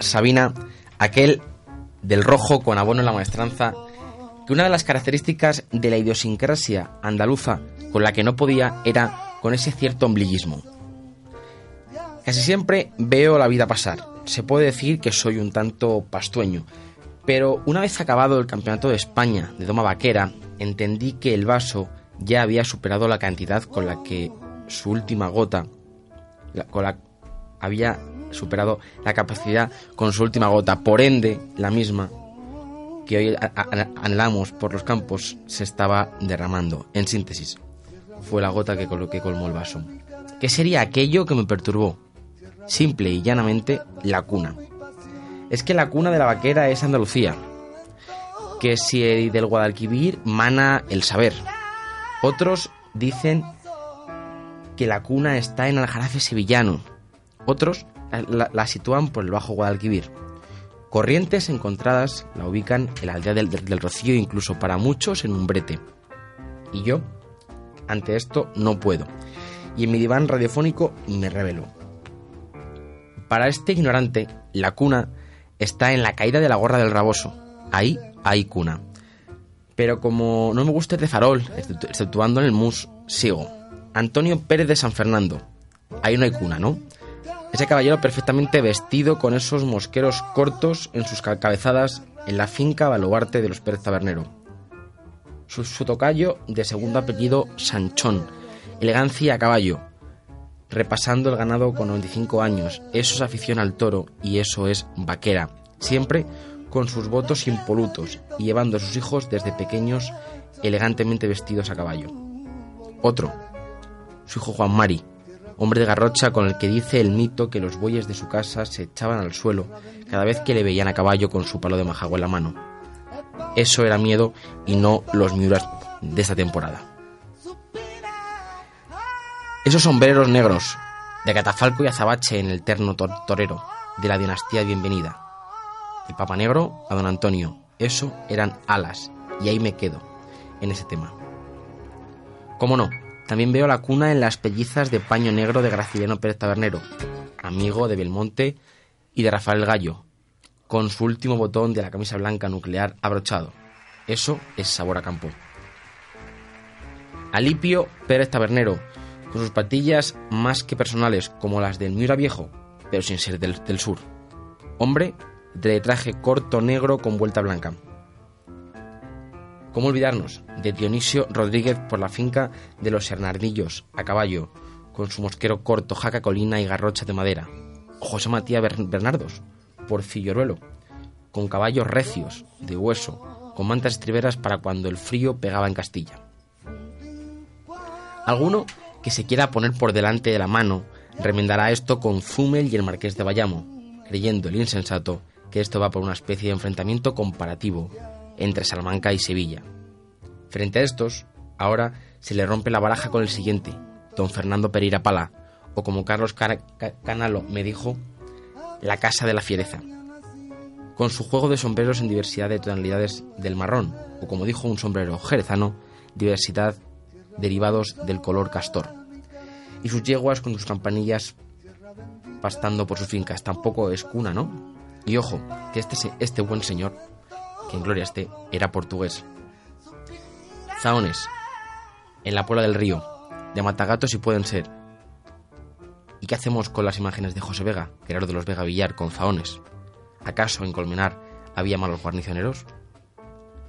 Sabina, aquel del rojo con abono en la maestranza, que una de las características de la idiosincrasia andaluza con la que no podía era con ese cierto ombliguismo. Casi siempre veo la vida pasar. Se puede decir que soy un tanto pastueño, pero una vez acabado el Campeonato de España de Doma Vaquera, entendí que el vaso ya había superado la cantidad con la que su última gota, con la había superado la capacidad con su última gota. Por ende, la misma que hoy anhelamos por los campos se estaba derramando. En síntesis, fue la gota que colmó el vaso. ¿Qué sería aquello que me perturbó? Simple y llanamente, la cuna. Es que la cuna de la vaquera es Andalucía. Que si del Guadalquivir mana el saber. Otros dicen que la cuna está en Aljarafe sevillano. Otros la, la- sitúan por el Bajo Guadalquivir. Corrientes encontradas la ubican en la aldea del, Rocío, incluso para muchos en un brete. Y yo, ante esto, no puedo. Y en mi diván radiofónico me revelo. Para este ignorante, la cuna está en la caída de la gorra del raboso. Ahí hay cuna. Pero como no me gusta el de farol, exceptu- exceptuando en el mus, sigo. Antonio Pérez de San Fernando. Ahí no hay cuna, ¿no? Ese caballero perfectamente vestido con esos mosqueros cortos en sus ca- cabezadas en la finca baluarte de los Pérez Tabernero. Su, su tocayo de segundo apellido Sanchón, elegancia a caballo, repasando el ganado con 95 años. Eso es afición al toro y eso es vaquera. Siempre con sus votos impolutos y llevando a sus hijos desde pequeños elegantemente vestidos a caballo. Otro, su hijo Juan Mari, hombre de garrocha con el que dice el mito que los bueyes de su casa se echaban al suelo cada vez que le veían a caballo con su palo de majagua en la mano. Eso era miedo y no los miuras de esta temporada. Esos sombreros negros de catafalco y azabache en el terno tor- torero de la dinastía bienvenida. El Papa Negro a don Antonio. Eso eran alas y ahí me quedo en ese tema. ¿Cómo no? También veo la cuna en las pellizas de paño negro de Graciliano Pérez Tabernero, amigo de Belmonte y de Rafael Gallo, con su último botón de la camisa blanca nuclear abrochado. Eso es sabor a campo. Alipio Pérez Tabernero, con sus patillas más que personales, como las del Miura Viejo, pero sin ser del, del sur. Hombre de traje corto negro con vuelta blanca. ¿Cómo olvidarnos de Dionisio Rodríguez por la finca de los Hernardillos, a caballo, con su mosquero corto, jaca colina y garrocha de madera? José Matías Ber- Bernardos, por Filloruelo, con caballos recios, de hueso, con mantas estriberas para cuando el frío pegaba en Castilla. Alguno que se quiera poner por delante de la mano remendará esto con Zumel y el Marqués de Bayamo, creyendo el insensato que esto va por una especie de enfrentamiento comparativo entre Salamanca y Sevilla. Frente a estos, ahora se le rompe la baraja con el siguiente, don Fernando Pereira Pala, o como Carlos Canalo me dijo, la Casa de la Fiereza, con su juego de sombreros en diversidad de tonalidades del marrón, o como dijo un sombrero jerezano, diversidad derivados del color castor, y sus yeguas con sus campanillas pastando por sus fincas. Tampoco es cuna, ¿no? Y ojo, que este, este buen señor, en gloria esté, era portugués. Zaones, en la Puebla del Río, de Matagato si pueden ser. ¿Y qué hacemos con las imágenes de José Vega, Gerardo de los Vega Villar, con Zaones? ¿Acaso en Colmenar había malos guarnicioneros?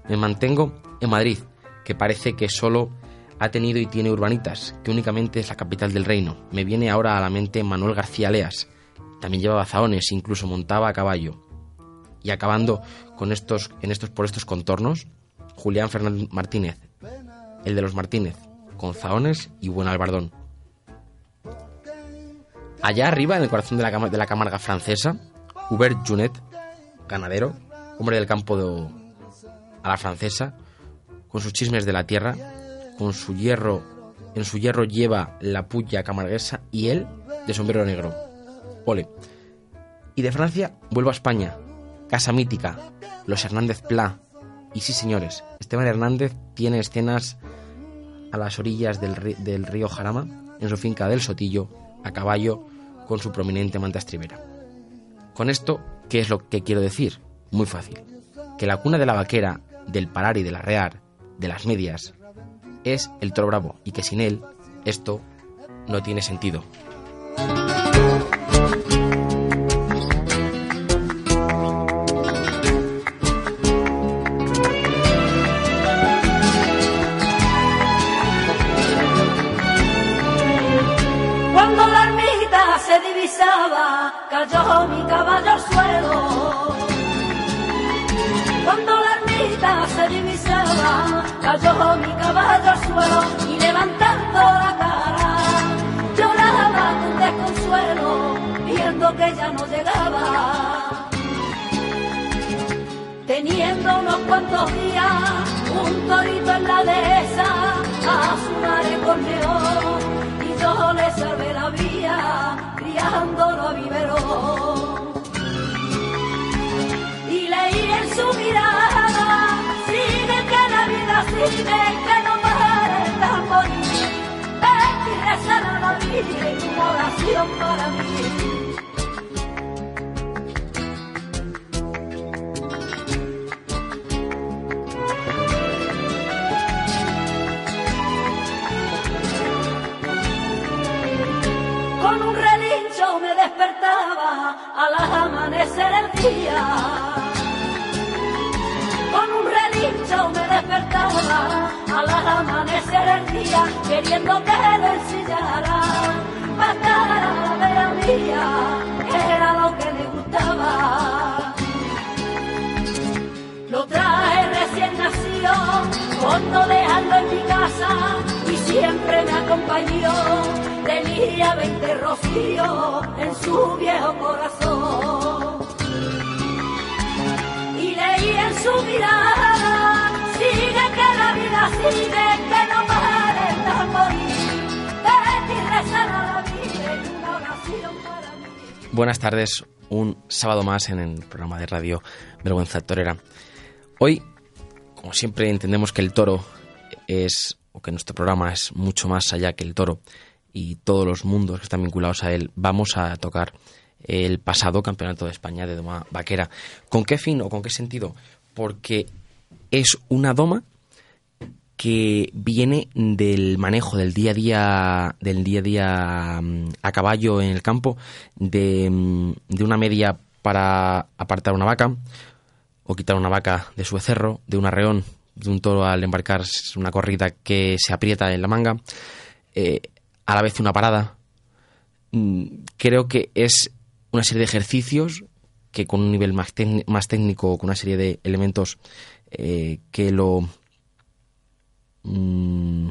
Me mantengo en Madrid, que parece que solo ha tenido y tiene urbanitas, que únicamente es la capital del reino. Me viene ahora a la mente Manuel García Leas. También llevaba zahones, incluso montaba a caballo. Y acabando con estos, en estos, por estos contornos, Julián Fernández Martínez, el de los Martínez, con zahones y buen albardón. Allá arriba, en el corazón de la, de la Camarga francesa, Hubert Junet, ganadero, hombre del campo de, a la francesa, con sus chismes de la tierra, con su hierro, en su hierro lleva la puya camarguesa y él de sombrero negro. Ole. Y de Francia vuelvo a España, casa mítica, los Hernández Pla. Y sí, señores, Esteban Hernández tiene escenas a las orillas del, río Jarama, en su finca del Sotillo, a caballo, con su prominente manta estribera. Con esto, ¿qué es lo que quiero decir? Muy fácil. Que la cuna de la vaquera, del parar y del arrear, de las medias, es el toro bravo y que sin él esto no tiene sentido. La a su madre corneó y yo le salvé la vía, criándolo a vivero. Y leí en su mirada, sigue que la vida sigue, que no para el tambor. Ven y rezar a la Virgen una oración para mí. Amanecer. Con un relincho me despertaba al amanecer el día, queriendo que lo ensillara, para vera mía, que era lo que le gustaba. Lo trae recién nacido, con no dejarlo en mi casa, y siempre me acompañó. Tenía 20 rocíos en su viejo corazón. Y en su mirada, que la vida sigue, que no. Buenas tardes, un sábado más en el programa de radio Vergüenza Torera. Hoy, como siempre, entendemos que el toro es, o que nuestro programa es mucho más allá que el toro y todos los mundos que están vinculados a él. Vamos a tocar el pasado Campeonato de España de Doma Vaquera. ¿Con qué fin o con qué sentido? Porque es una doma que viene del manejo del día a día del día a día mm, a caballo en el campo de, mm, de una media para apartar una vaca o quitar una vaca de su becerro, de un arreón, de un toro al embarcar una corrida que se aprieta en la manga, eh, a la vez una parada. Mm, Creo que es una serie de ejercicios que con un nivel más, más técnico, con una serie de elementos eh, que lo... mm,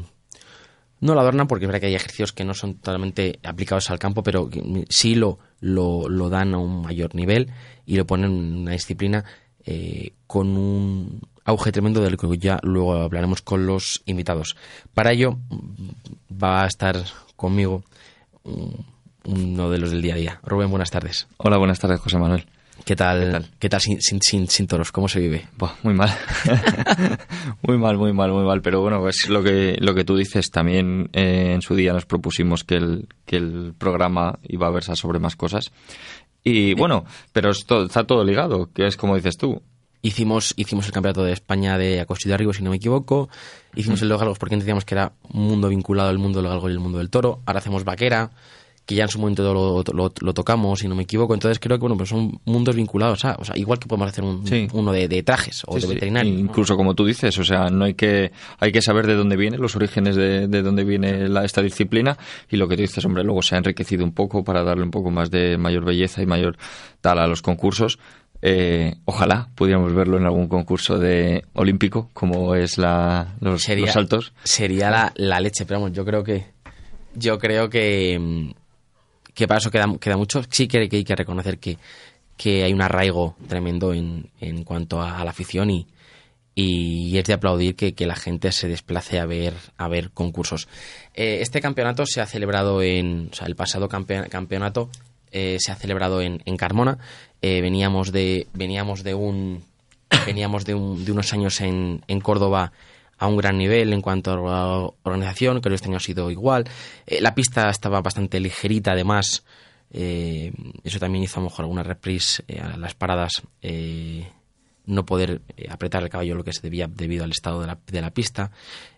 no lo adornan porque es verdad que hay ejercicios que no son totalmente aplicados al campo, pero sí lo, lo, lo dan a un mayor nivel y lo ponen en una disciplina eh, con un auge tremendo del que ya luego hablaremos con los invitados. Para ello mm, va a estar conmigo mm, uno de los del día a día. Rubén, buenas tardes. Hola, buenas tardes, José Manuel. ¿Qué tal, ¿Qué tal? ¿qué tal sin, sin, sin, sin toros? ¿Cómo se vive? Buah, muy mal. muy mal, muy mal, muy mal. Pero bueno, es lo que, lo que tú dices. También eh, en su día nos propusimos que el, que el programa iba a versar sobre más cosas. Y bueno, pero esto, está todo ligado, que es como dices tú. Hicimos, hicimos el campeonato de España de Acosta y de Arriba, si no me equivoco. Hicimos el de los galgos porque entendíamos que era un mundo vinculado al mundo del galgo y el mundo del toro. Ahora hacemos vaquera, que ya en su momento lo, lo- lo tocamos, si no me equivoco. Entonces creo que bueno, pues son mundos vinculados. ¿sabes? O sea, igual que podemos hacer un, Sí. uno de, de trajes o Sí, de sí. veterinario. ¿no? Incluso como tú dices, o sea, no hay que hay que saber de dónde viene, los orígenes de, de dónde viene la, esta disciplina y lo que tú dices, hombre, luego se ha enriquecido un poco para darle un poco más de mayor belleza y mayor tal a los concursos. Eh, ojalá pudiéramos verlo en algún concurso de olímpico, como es la, los, sería, los saltos. sería la, la leche, pero vamos, yo creo que yo creo que mm, que para eso queda, queda mucho. Sí que, hay que reconocer que, que hay un arraigo tremendo en, en cuanto a, la afición y, y es de aplaudir que, que la gente se desplace a ver a ver concursos. Eh, este campeonato se ha celebrado en, o sea, el pasado campe- campeonato eh, se ha celebrado en, en Carmona. Eh, veníamos de veníamos de un veníamos de, un- de unos años en, en Córdoba a un gran nivel en cuanto a organización, creo que este año ha sido igual. Eh, la pista estaba bastante ligerita, además. eh, eso también hizo a lo mejor alguna reprise eh, a las paradas. no poder apretar el caballo lo que se debía debido al estado de la, de la pista.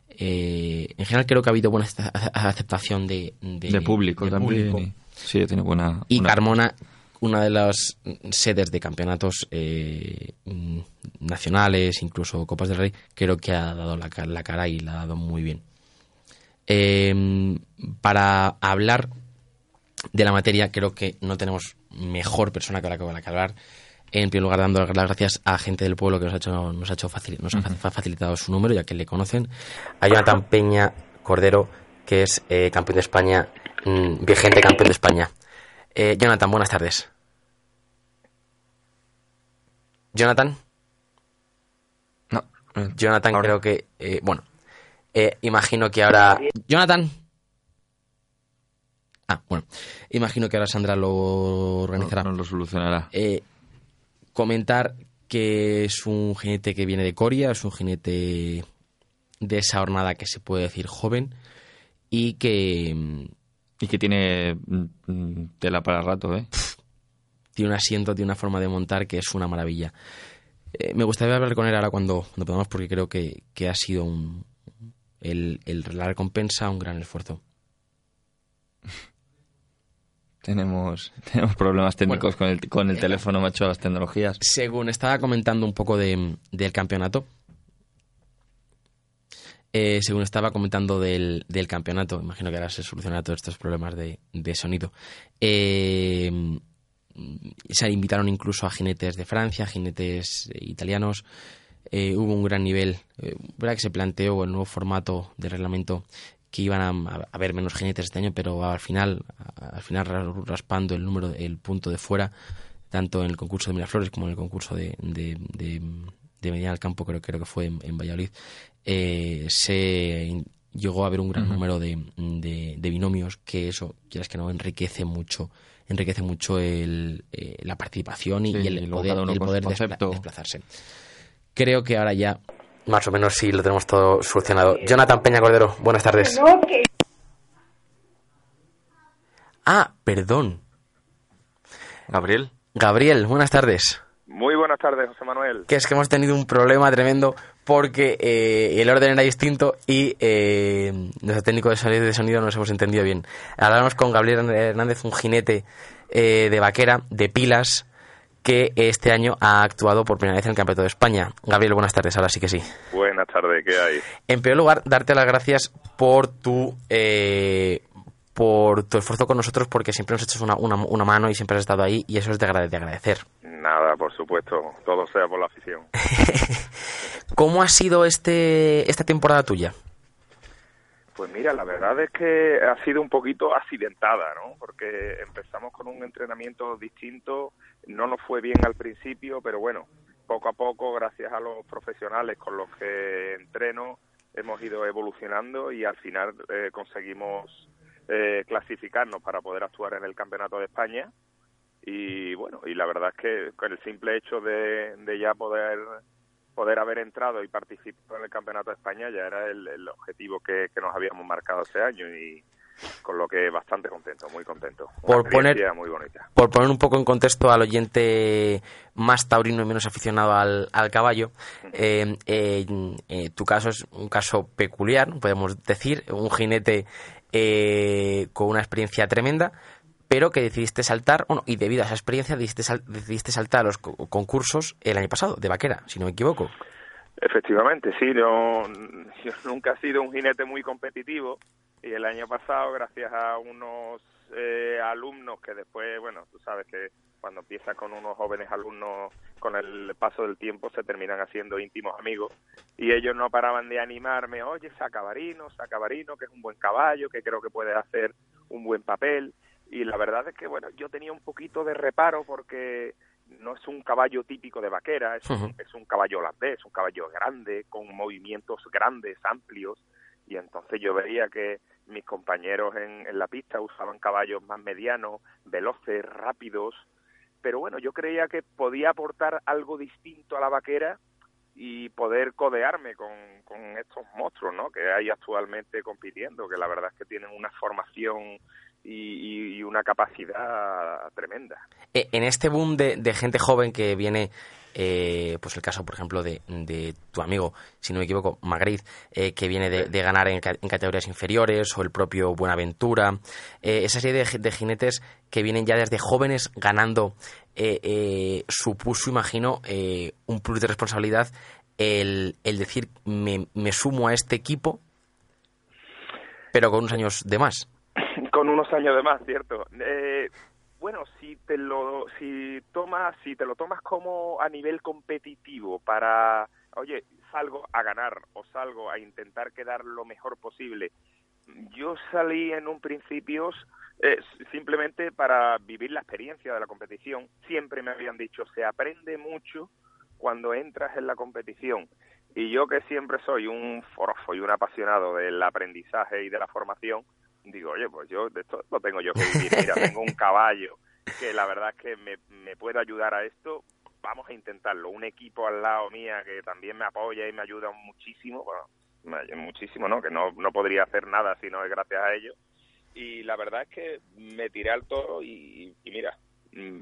En general creo que ha habido buena ace- aceptación de, de, De público de también. público. sí, tiene buena. Y Carmona, una de las sedes de campeonatos eh, mm, nacionales, incluso Copas del Rey, creo que ha dado la, la cara y la ha dado muy bien. Eh, para hablar de la materia, creo que no tenemos mejor persona que la que la que hablar. En primer lugar, dando las gracias a gente del pueblo que nos ha hecho, nos ha, hecho facil- nos ha fa- facilitado su número, ya que le conocen. A Jonathan Peña Cordero, que es eh, campeón de España, mm, vigente campeón de España. Eh, Jonathan, buenas tardes. Jonathan, No, Jonathan ahora- creo que, eh, bueno, eh, imagino que ahora... Jonathan. Ah, bueno, imagino que ahora Sandra lo organizará. no, no lo solucionará. Eh, comentar que es un jinete que viene de Coria, es un jinete de esa hornada que se puede decir joven y que mm, Y que tiene mm, mm, tela para rato, ¿eh? tiene un asiento, tiene una forma de montar que es una maravilla. Eh, me gustaría hablar con él ahora cuando, cuando podamos porque creo que, que ha sido un, el, el- la recompensa un gran esfuerzo. Tenemos, tenemos problemas técnicos con el, con el teléfono, macho, las tecnologías. Según estaba comentando un poco de- del campeonato, eh, según estaba comentando del, del campeonato, imagino que ahora se solucionarán todos estos problemas de, de sonido. eh, se invitaron incluso a jinetes de Francia, jinetes eh, italianos. eh, hubo un gran nivel. Eh, verdad que se planteó el nuevo formato de reglamento que iban a, haber menos jinetes este año, pero al final, al final ra- raspando el número, el punto de fuera, tanto en el concurso de Miraflores como en el concurso de, de, de, Medina del Campo, creo, creo que fue en Valladolid, eh, se llegó a haber un gran número de, de- de binomios que eso, quieras que no, enriquece mucho enriquece mucho el, eh, la participación y, Sí, y el y poder, el poder concepto. desplazarse. Creo que ahora ya, más o menos, sí lo tenemos todo solucionado. Jonathan Peña Cordero, buenas tardes. Ah, perdón. Gabriel. Gabriel, buenas tardes. Muy buenas tardes, José Manuel. Que es que hemos tenido un problema tremendo porque eh, el orden era distinto y eh, nuestro técnico de sonido, de sonido no nos hemos entendido bien. Hablamos con Gabriel Hernández, un jinete eh, de vaquera, de pilas, que este año ha actuado por primera vez en el Campeonato de España. Gabriel, buenas tardes, ahora sí que sí. Buenas tardes, ¿qué hay? En primer lugar, darte las gracias por tu eh, por tu esfuerzo con nosotros porque siempre nos echas una, una, una mano y siempre has estado ahí y eso es de, agrade- de agradecer. Nada, por supuesto, todo sea por la afición. ¿Cómo ha sido este esta temporada tuya? Pues mira, la verdad es que ha sido un poquito accidentada, ¿no? Porque empezamos con un entrenamiento distinto, no nos fue bien al principio, pero bueno, poco a poco, gracias a los profesionales con los que entreno, hemos ido evolucionando y al final eh, conseguimos eh, clasificarnos para poder actuar en el Campeonato de España. Y bueno, y la verdad es que con el simple hecho de, de ya poder poder haber entrado y participar en el Campeonato de España ya era el, el objetivo que, que nos habíamos marcado este año y con lo que bastante contento, muy contento. Una Por poner- muy bonita. Por poner un poco en contexto al oyente más taurino y menos aficionado al, al caballo, eh, eh, eh, tu caso es un caso peculiar, podemos decir, un jinete eh, con una experiencia tremenda, pero que decidiste saltar, bueno, y debido a esa experiencia decidiste, sal- decidiste saltar a los co- concursos el año pasado, de vaquera, si no me equivoco. Efectivamente, sí, yo, yo nunca he sido un jinete muy competitivo y el año pasado, gracias a unos eh, alumnos que después, bueno, tú sabes que cuando empiezas con unos jóvenes alumnos, con el paso del tiempo se terminan haciendo íntimos amigos y ellos no paraban de animarme, oye, saca Barino, saca Barino, que es un buen caballo, que creo que puede hacer un buen papel y la verdad es que, bueno, yo tenía un poquito de reparo porque no es un caballo típico de vaquera, es, un, es un caballo holandés, un caballo grande, con movimientos grandes, amplios, y entonces yo veía que mis compañeros en, en la pista usaban caballos más medianos, veloces, rápidos, pero bueno, yo creía que podía aportar algo distinto a la vaquera y poder codearme con, con estos monstruos ¿no? que hay actualmente compitiendo, que la verdad es que tienen una formación y, y- una capacidad tremenda. Eh, en este boom de, de gente joven que viene, eh, pues el caso, por ejemplo, de, de tu amigo, si no me equivoco, Magritte, eh, que viene de, de ganar en, en categorías inferiores, o el propio Buenaventura, eh, esa serie de, ji- de jinetes que vienen ya desde jóvenes ganando, eh, supuso, imagino, un plus de responsabilidad el, el decir, me, me sumo a este equipo, pero con unos años de más. con unos años de más, cierto. Eh, bueno, si te lo si tomas si te lo tomas como a nivel competitivo para, oye, salgo a ganar o salgo a intentar quedar lo mejor posible. Yo salí en un principio eh, simplemente para vivir la experiencia de la competición. Siempre me habían dicho, se aprende mucho cuando entras en la competición. Y yo que siempre soy un forofo y un apasionado del aprendizaje y de la formación, digo, oye, pues yo de esto lo tengo yo que vivir. Mira, tengo un caballo que la verdad es que me, me puede ayudar a esto. Vamos a intentarlo. Un equipo al lado mía que también me apoya y me ayuda muchísimo. Bueno, muchísimo, ¿no? Que no, no podría hacer nada si no es gracias a ellos. Y la verdad es que me tiré al toro y, y mira, mm,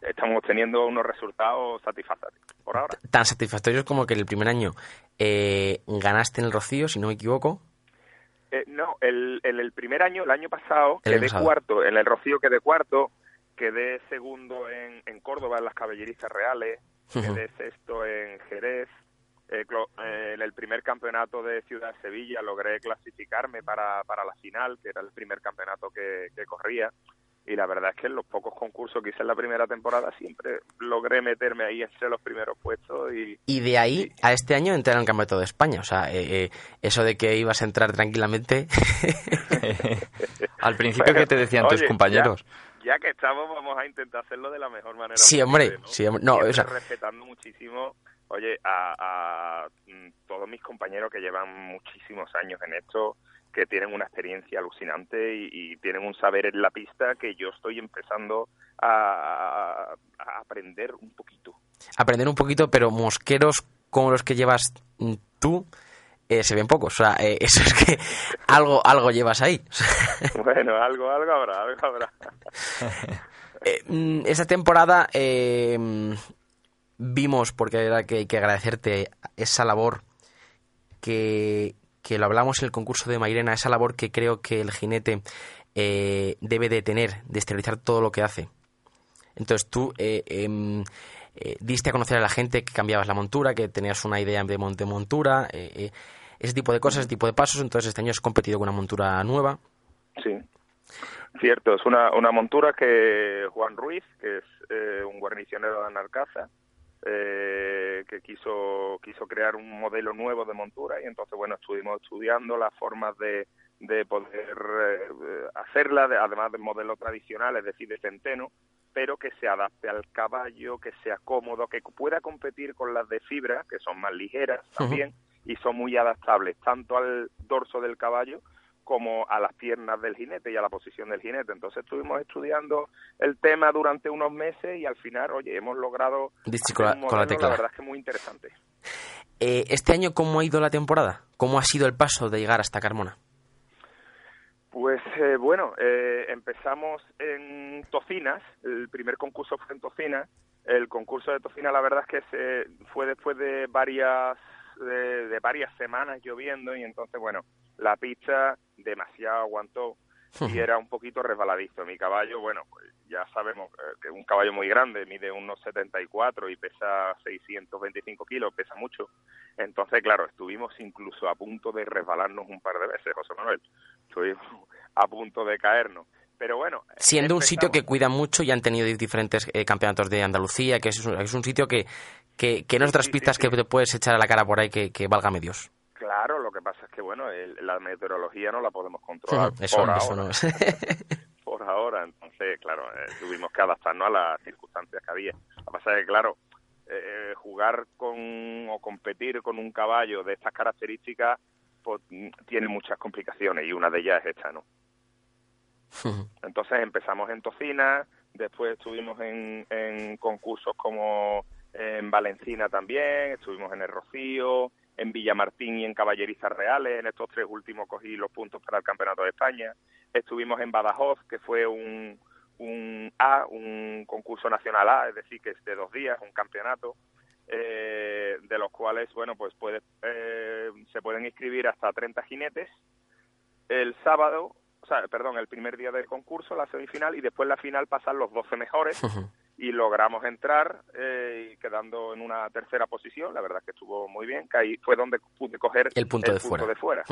estamos teniendo unos resultados satisfactorios por ahora. Tan satisfactorios como que el primer año eh, ganaste en el Rocío, si no me equivoco. Eh, no, el, el, el primer año, el año pasado, El quedé pasado. cuarto, en el Rocío quedé cuarto, quedé segundo en, en Córdoba, en las caballerizas reales, quedé sexto en Jerez, eh, eh, en el primer campeonato de Ciudad de Sevilla logré clasificarme para, para la final, que era el primer campeonato que, que corría, y la verdad es que en los pocos concursos que hice en la primera temporada siempre logré meterme ahí entre los primeros puestos y, Y de ahí a este año entrar en el Campeonato de España. O sea, eh, eh, eso de que ibas a entrar tranquilamente. Al principio, ¿qué te decían tus Oye, compañeros? Ya, ya que estamos, vamos a intentar hacerlo de la mejor manera. Sí, hombre, posible, ¿no? sí, hombre. No, o sea- respetando muchísimo, oye, a, a, mm, todos mis compañeros que llevan muchísimos años en esto, que tienen una experiencia alucinante y, y tienen un saber en la pista que yo estoy empezando a, a aprender un poquito. Aprender un poquito, pero mosqueros como los que llevas tú. eh, se ven pocos, o sea, eh, eso es que algo, algo llevas ahí. Bueno, algo, algo habrá, algo habrá. Eh, mm, esta temporada eh, vimos, porque era que hay que agradecerte esa labor que, que lo hablamos en el concurso de Mairena, esa labor que creo que el jinete eh, debe de tener, de exteriorizar todo lo que hace. Entonces tú eh, em, eh, diste a conocer a la gente que cambiabas la montura, que tenías una idea de, mon- de montura, eh, eh, ese tipo de cosas, ese tipo de pasos. Entonces este año has competido con una montura nueva. Sí, cierto, es una, una montura que Juan Ruiz, que es un guarnicionero de Anarcaza, eh, que quiso, quiso crear un modelo nuevo de montura y entonces, bueno, estuvimos estudiando las formas de, de poder eh, hacerla, de- además del modelo tradicional, es decir, de centeno, pero que se adapte al caballo, que sea cómodo, que pueda competir con las de fibra, que son más ligeras también, y son muy adaptables tanto al dorso del caballo como a las piernas del jinete y a la posición del jinete. Entonces estuvimos estudiando el tema durante unos meses y al final, oye, hemos logrado con la modelo, tecla. la verdad es que muy interesante. Eh, este año, ¿cómo ha ido la temporada? ¿Cómo ha sido el paso de llegar hasta Carmona? Pues eh, bueno, eh, empezamos en Tocinas, el primer concurso fue en Tocinas. El concurso de Tocinas, la verdad es que se, fue después de varias de, de varias semanas lloviendo y entonces bueno, la pista demasiado aguantó y era un poquito resbaladizo. Mi caballo, bueno, pues ya sabemos eh, que es un caballo muy grande, mide unos 74 y pesa 625 kilos, pesa mucho. Entonces, claro, estuvimos incluso a punto de resbalarnos un par de veces, José Manuel. Estuvimos a punto de caernos. Pero bueno. Siendo un sitio que cuida mucho y han tenido diferentes eh, campeonatos de Andalucía, que es un, es un sitio que, que, que no es otras pistas que te puedes echar a la cara por ahí que, que valga medios. Claro, lo que pasa es que, bueno, la meteorología no la podemos controlar. eso, por eso ahora. no. por ahora, entonces, claro, eh, tuvimos que adaptarnos a las circunstancias que había. Lo que pasa es que, claro, eh, jugar con o competir con un caballo de estas características pues, tiene muchas complicaciones y una de ellas es esta, ¿no? Entonces empezamos en Tocina, después estuvimos en, en concursos como en Valencina también, estuvimos en el Rocío, en Villamartín y en Caballerizas Reales. En estos tres últimos cogí los puntos para el Campeonato de España. Estuvimos en Badajoz, que fue un, un A, un concurso nacional A, es decir, que es de dos días, un campeonato, eh, de los cuales, bueno, pues puede, eh, se pueden inscribir hasta 30 jinetes. El sábado, o sea, perdón, el primer día del concurso, la semifinal, y después la final pasan los 12 mejores y logramos entrar eh, quedando en una tercera posición. La verdad es que estuvo muy bien, que ahí fue donde pude coger El punto de fuera. de fuera.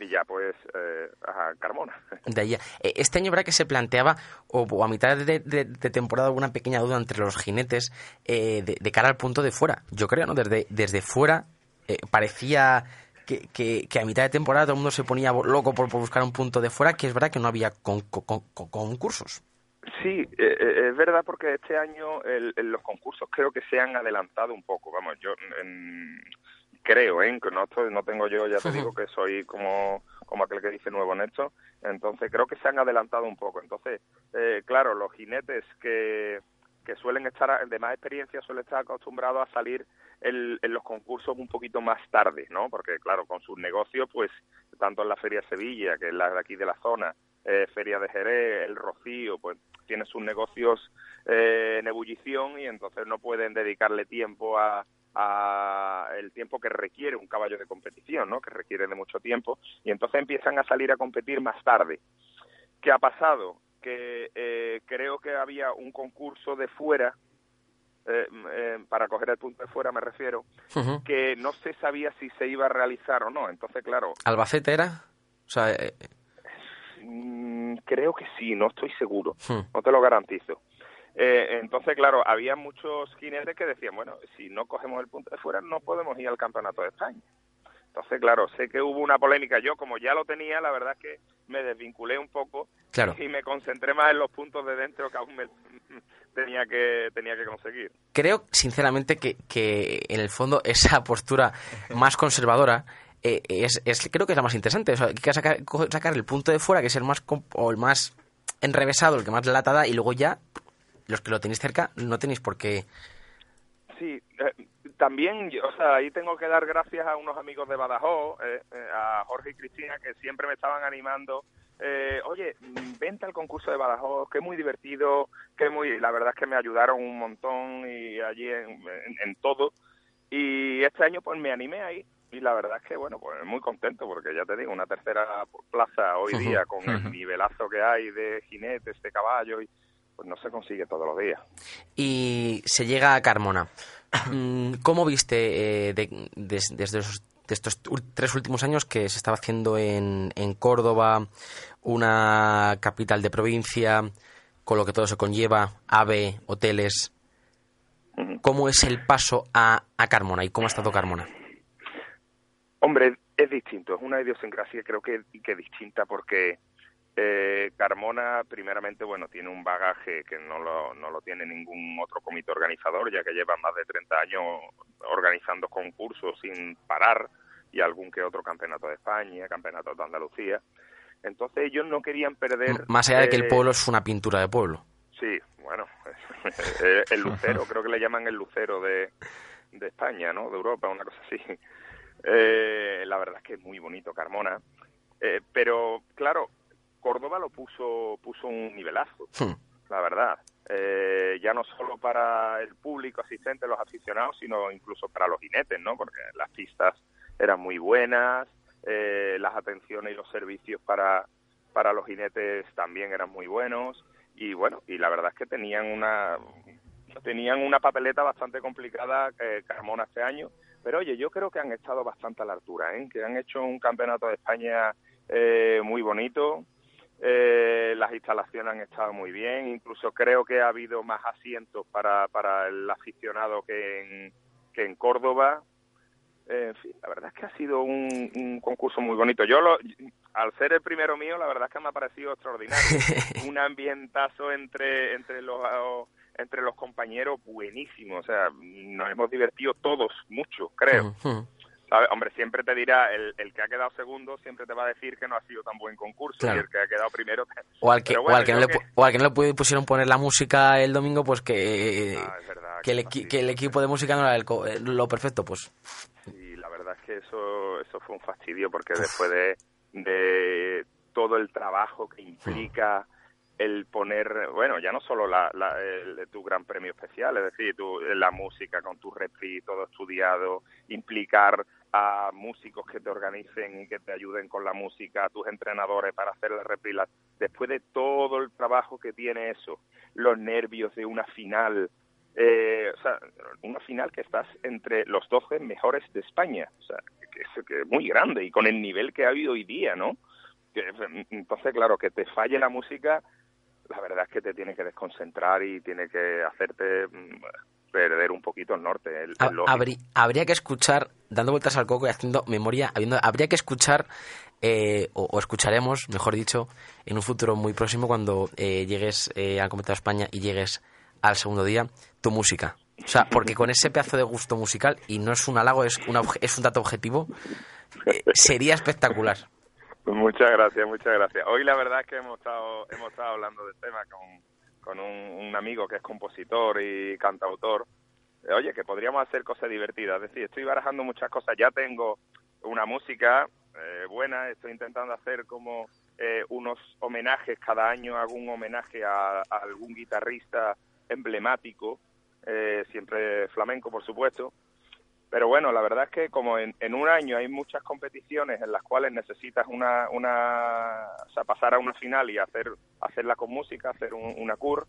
Y ya pues eh, a Carmona. De ahí eh, Este año, ¿verdad que se planteaba, o, a mitad de, de- de temporada, alguna pequeña duda entre los jinetes eh, de, cara al punto de fuera? Yo creo, ¿no? Desde, desde fuera eh, parecía que, que- que a mitad de temporada todo el mundo se ponía loco por, por buscar un punto de fuera, que es verdad que no había con- con- con- concursos. Sí, eh, eh, es verdad porque este año el- los concursos creo que se han adelantado un poco. Vamos, yo en- creo, ¿eh? que no, estoy, no tengo yo, ya te digo que soy como, como aquel que dice nuevo en esto. Entonces creo que se han adelantado un poco. Entonces, eh, claro, los jinetes que, que suelen estar, de más experiencia, suelen estar acostumbrados a salir en, en los concursos un poquito más tarde, ¿no? Porque, claro, con sus negocios, pues, tanto en la Feria de Sevilla, que es la de aquí de la zona, eh, Feria de Jerez, el Rocío, pues, tiene sus negocios eh, en ebullición y entonces no pueden dedicarle tiempo a, a el tiempo que requiere un caballo de competición, ¿no? Que requiere de mucho tiempo y entonces empiezan a salir a competir más tarde. ¿Qué ha pasado? Que eh, creo que había un concurso de fuera, eh, eh, para coger el punto de fuera me refiero, que no se sabía si se iba a realizar o no. Entonces, claro, ¿Albacete era? O sea, eh, mm, creo que sí, no estoy seguro, hmm. no te lo garantizo. Eh, entonces, claro, había muchos jinetes que decían, bueno, si no cogemos el punto de fuera no podemos ir al Campeonato de España. Entonces, claro, sé que hubo una polémica. Yo, como ya lo tenía, la verdad es que me desvinculé un poco Claro. y me concentré más en los puntos de dentro que aún me tenía que tenía que conseguir. creo sinceramente que, que en el fondo esa postura más conservadora eh, es, es- creo que es la más interesante. O sea, hay que sacar, el punto de fuera, que es el más o el más enrevesado, el que más lata da, y luego ya los que lo tenéis cerca no tenéis por qué. Sí, eh, también, o sea, ahí tengo que dar gracias a unos amigos de Badajoz, eh, eh, a Jorge y Cristina, que siempre me estaban animando. Eh, Oye, vente al concurso de Badajoz, que es muy divertido, que muy, la verdad es que me ayudaron un montón y allí en todo. Y este año pues me animé ahí y la verdad es que bueno, pues muy contento porque ya te digo, una tercera plaza hoy día con el nivelazo que hay de jinetes, de caballos, y pues no se consigue todos los días. Y se llega a Carmona. Mm, ¿Cómo viste eh, de- des- desde esos- de estos tres últimos años que se estaba haciendo en, en Córdoba, una capital de provincia, con lo que todo se conlleva, AVE, hoteles? ¿Cómo es el paso a, a Carmona y cómo ha estado Carmona? Hombre, es distinto, es una idiosincrasia creo que, que distinta porque eh, Carmona, primeramente, bueno, tiene un bagaje que no lo, no lo tiene ningún otro comité organizador, ya que lleva más de 30 años organizando concursos sin parar y algún que otro campeonato de España, campeonato de Andalucía. Entonces ellos no querían perder... Más allá de que el eh, pueblo es una pintura de pueblo. Sí, bueno, el- el lucero, creo que le llaman el lucero de, de España, ¿no? De Europa, una cosa así. Eh, la verdad es que es muy bonito Carmona, Eh, pero claro, Córdoba lo puso puso un nivelazo, Hmm. la verdad. Eh, ya no solo para el público asistente, los aficionados, sino incluso para los jinetes, ¿no? Porque las pistas eran muy buenas, eh, las atenciones y los servicios para para los jinetes también eran muy buenos y bueno, y la verdad es que tenían una tenían una papeleta bastante complicada eh, Carmona este año, pero oye, yo creo que han estado bastante a la altura, ¿eh? que han hecho un campeonato de España eh, muy bonito, eh, las instalaciones han estado muy bien, incluso creo que ha habido más asientos para, para el aficionado que en, que en Córdoba. en fin, la verdad es que ha sido un, un concurso muy bonito. Yo, lo, al ser el primero mío, la verdad es que me ha parecido extraordinario. un ambientazo entre, entre los entre los compañeros buenísimo. O sea, nos hemos divertido todos mucho, creo. Hombre, siempre te dirá, el, el, que ha quedado segundo siempre te va a decir que no ha sido tan buen concurso y el que ha quedado primero... O al que, o al que, no, le, o al que no le pusieron poner la música el domingo, pues que, ah, que, el, que el equipo de música no era el, lo perfecto, pues... Sí, la verdad es que eso, eso fue un fastidio porque después de, de todo el trabajo que implica el poner, bueno, ya no solo la, el, tu gran premio especial, es decir, tu, la música con tu repri, todo estudiado, implicar a músicos que te organicen y que te ayuden con la música, a tus entrenadores para hacer la repri, después de todo el trabajo que tiene eso, los nervios de una final, eh, o sea, una final que estás entre los 12 mejores de España, o sea, que es, que muy grande y con el nivel que ha habido hoy día, ¿no? Entonces, claro, que te falle la música la verdad es que te tiene que desconcentrar y tiene que hacerte mm, perder un poquito el norte. El, habría, que escuchar, dando vueltas al coco y haciendo memoria, habiendo, habría que escuchar, eh, o, escucharemos, mejor dicho, en un futuro muy próximo, cuando eh, llegues eh, al Comité de España y llegues al segundo día, tu música. O sea, porque con ese pedazo de gusto musical, y no es un halago, es, una, es un dato objetivo, sería espectacular. Muchas gracias, muchas gracias. Hoy la verdad es que hemos estado, hemos estado hablando del tema con, con un, amigo que es compositor y cantautor. Eh, oye, que podríamos hacer cosas divertidas. Es decir, estoy barajando muchas cosas. Ya tengo una música eh, buena, estoy intentando hacer como eh, unos homenajes. Cada año hago un homenaje a, a algún guitarrista emblemático, siempre flamenco, por supuesto pero bueno, la verdad es que como en, un año hay muchas competiciones en las cuales necesitas una, una o sea, pasar a una final y hacer hacerla con música, hacer una cur,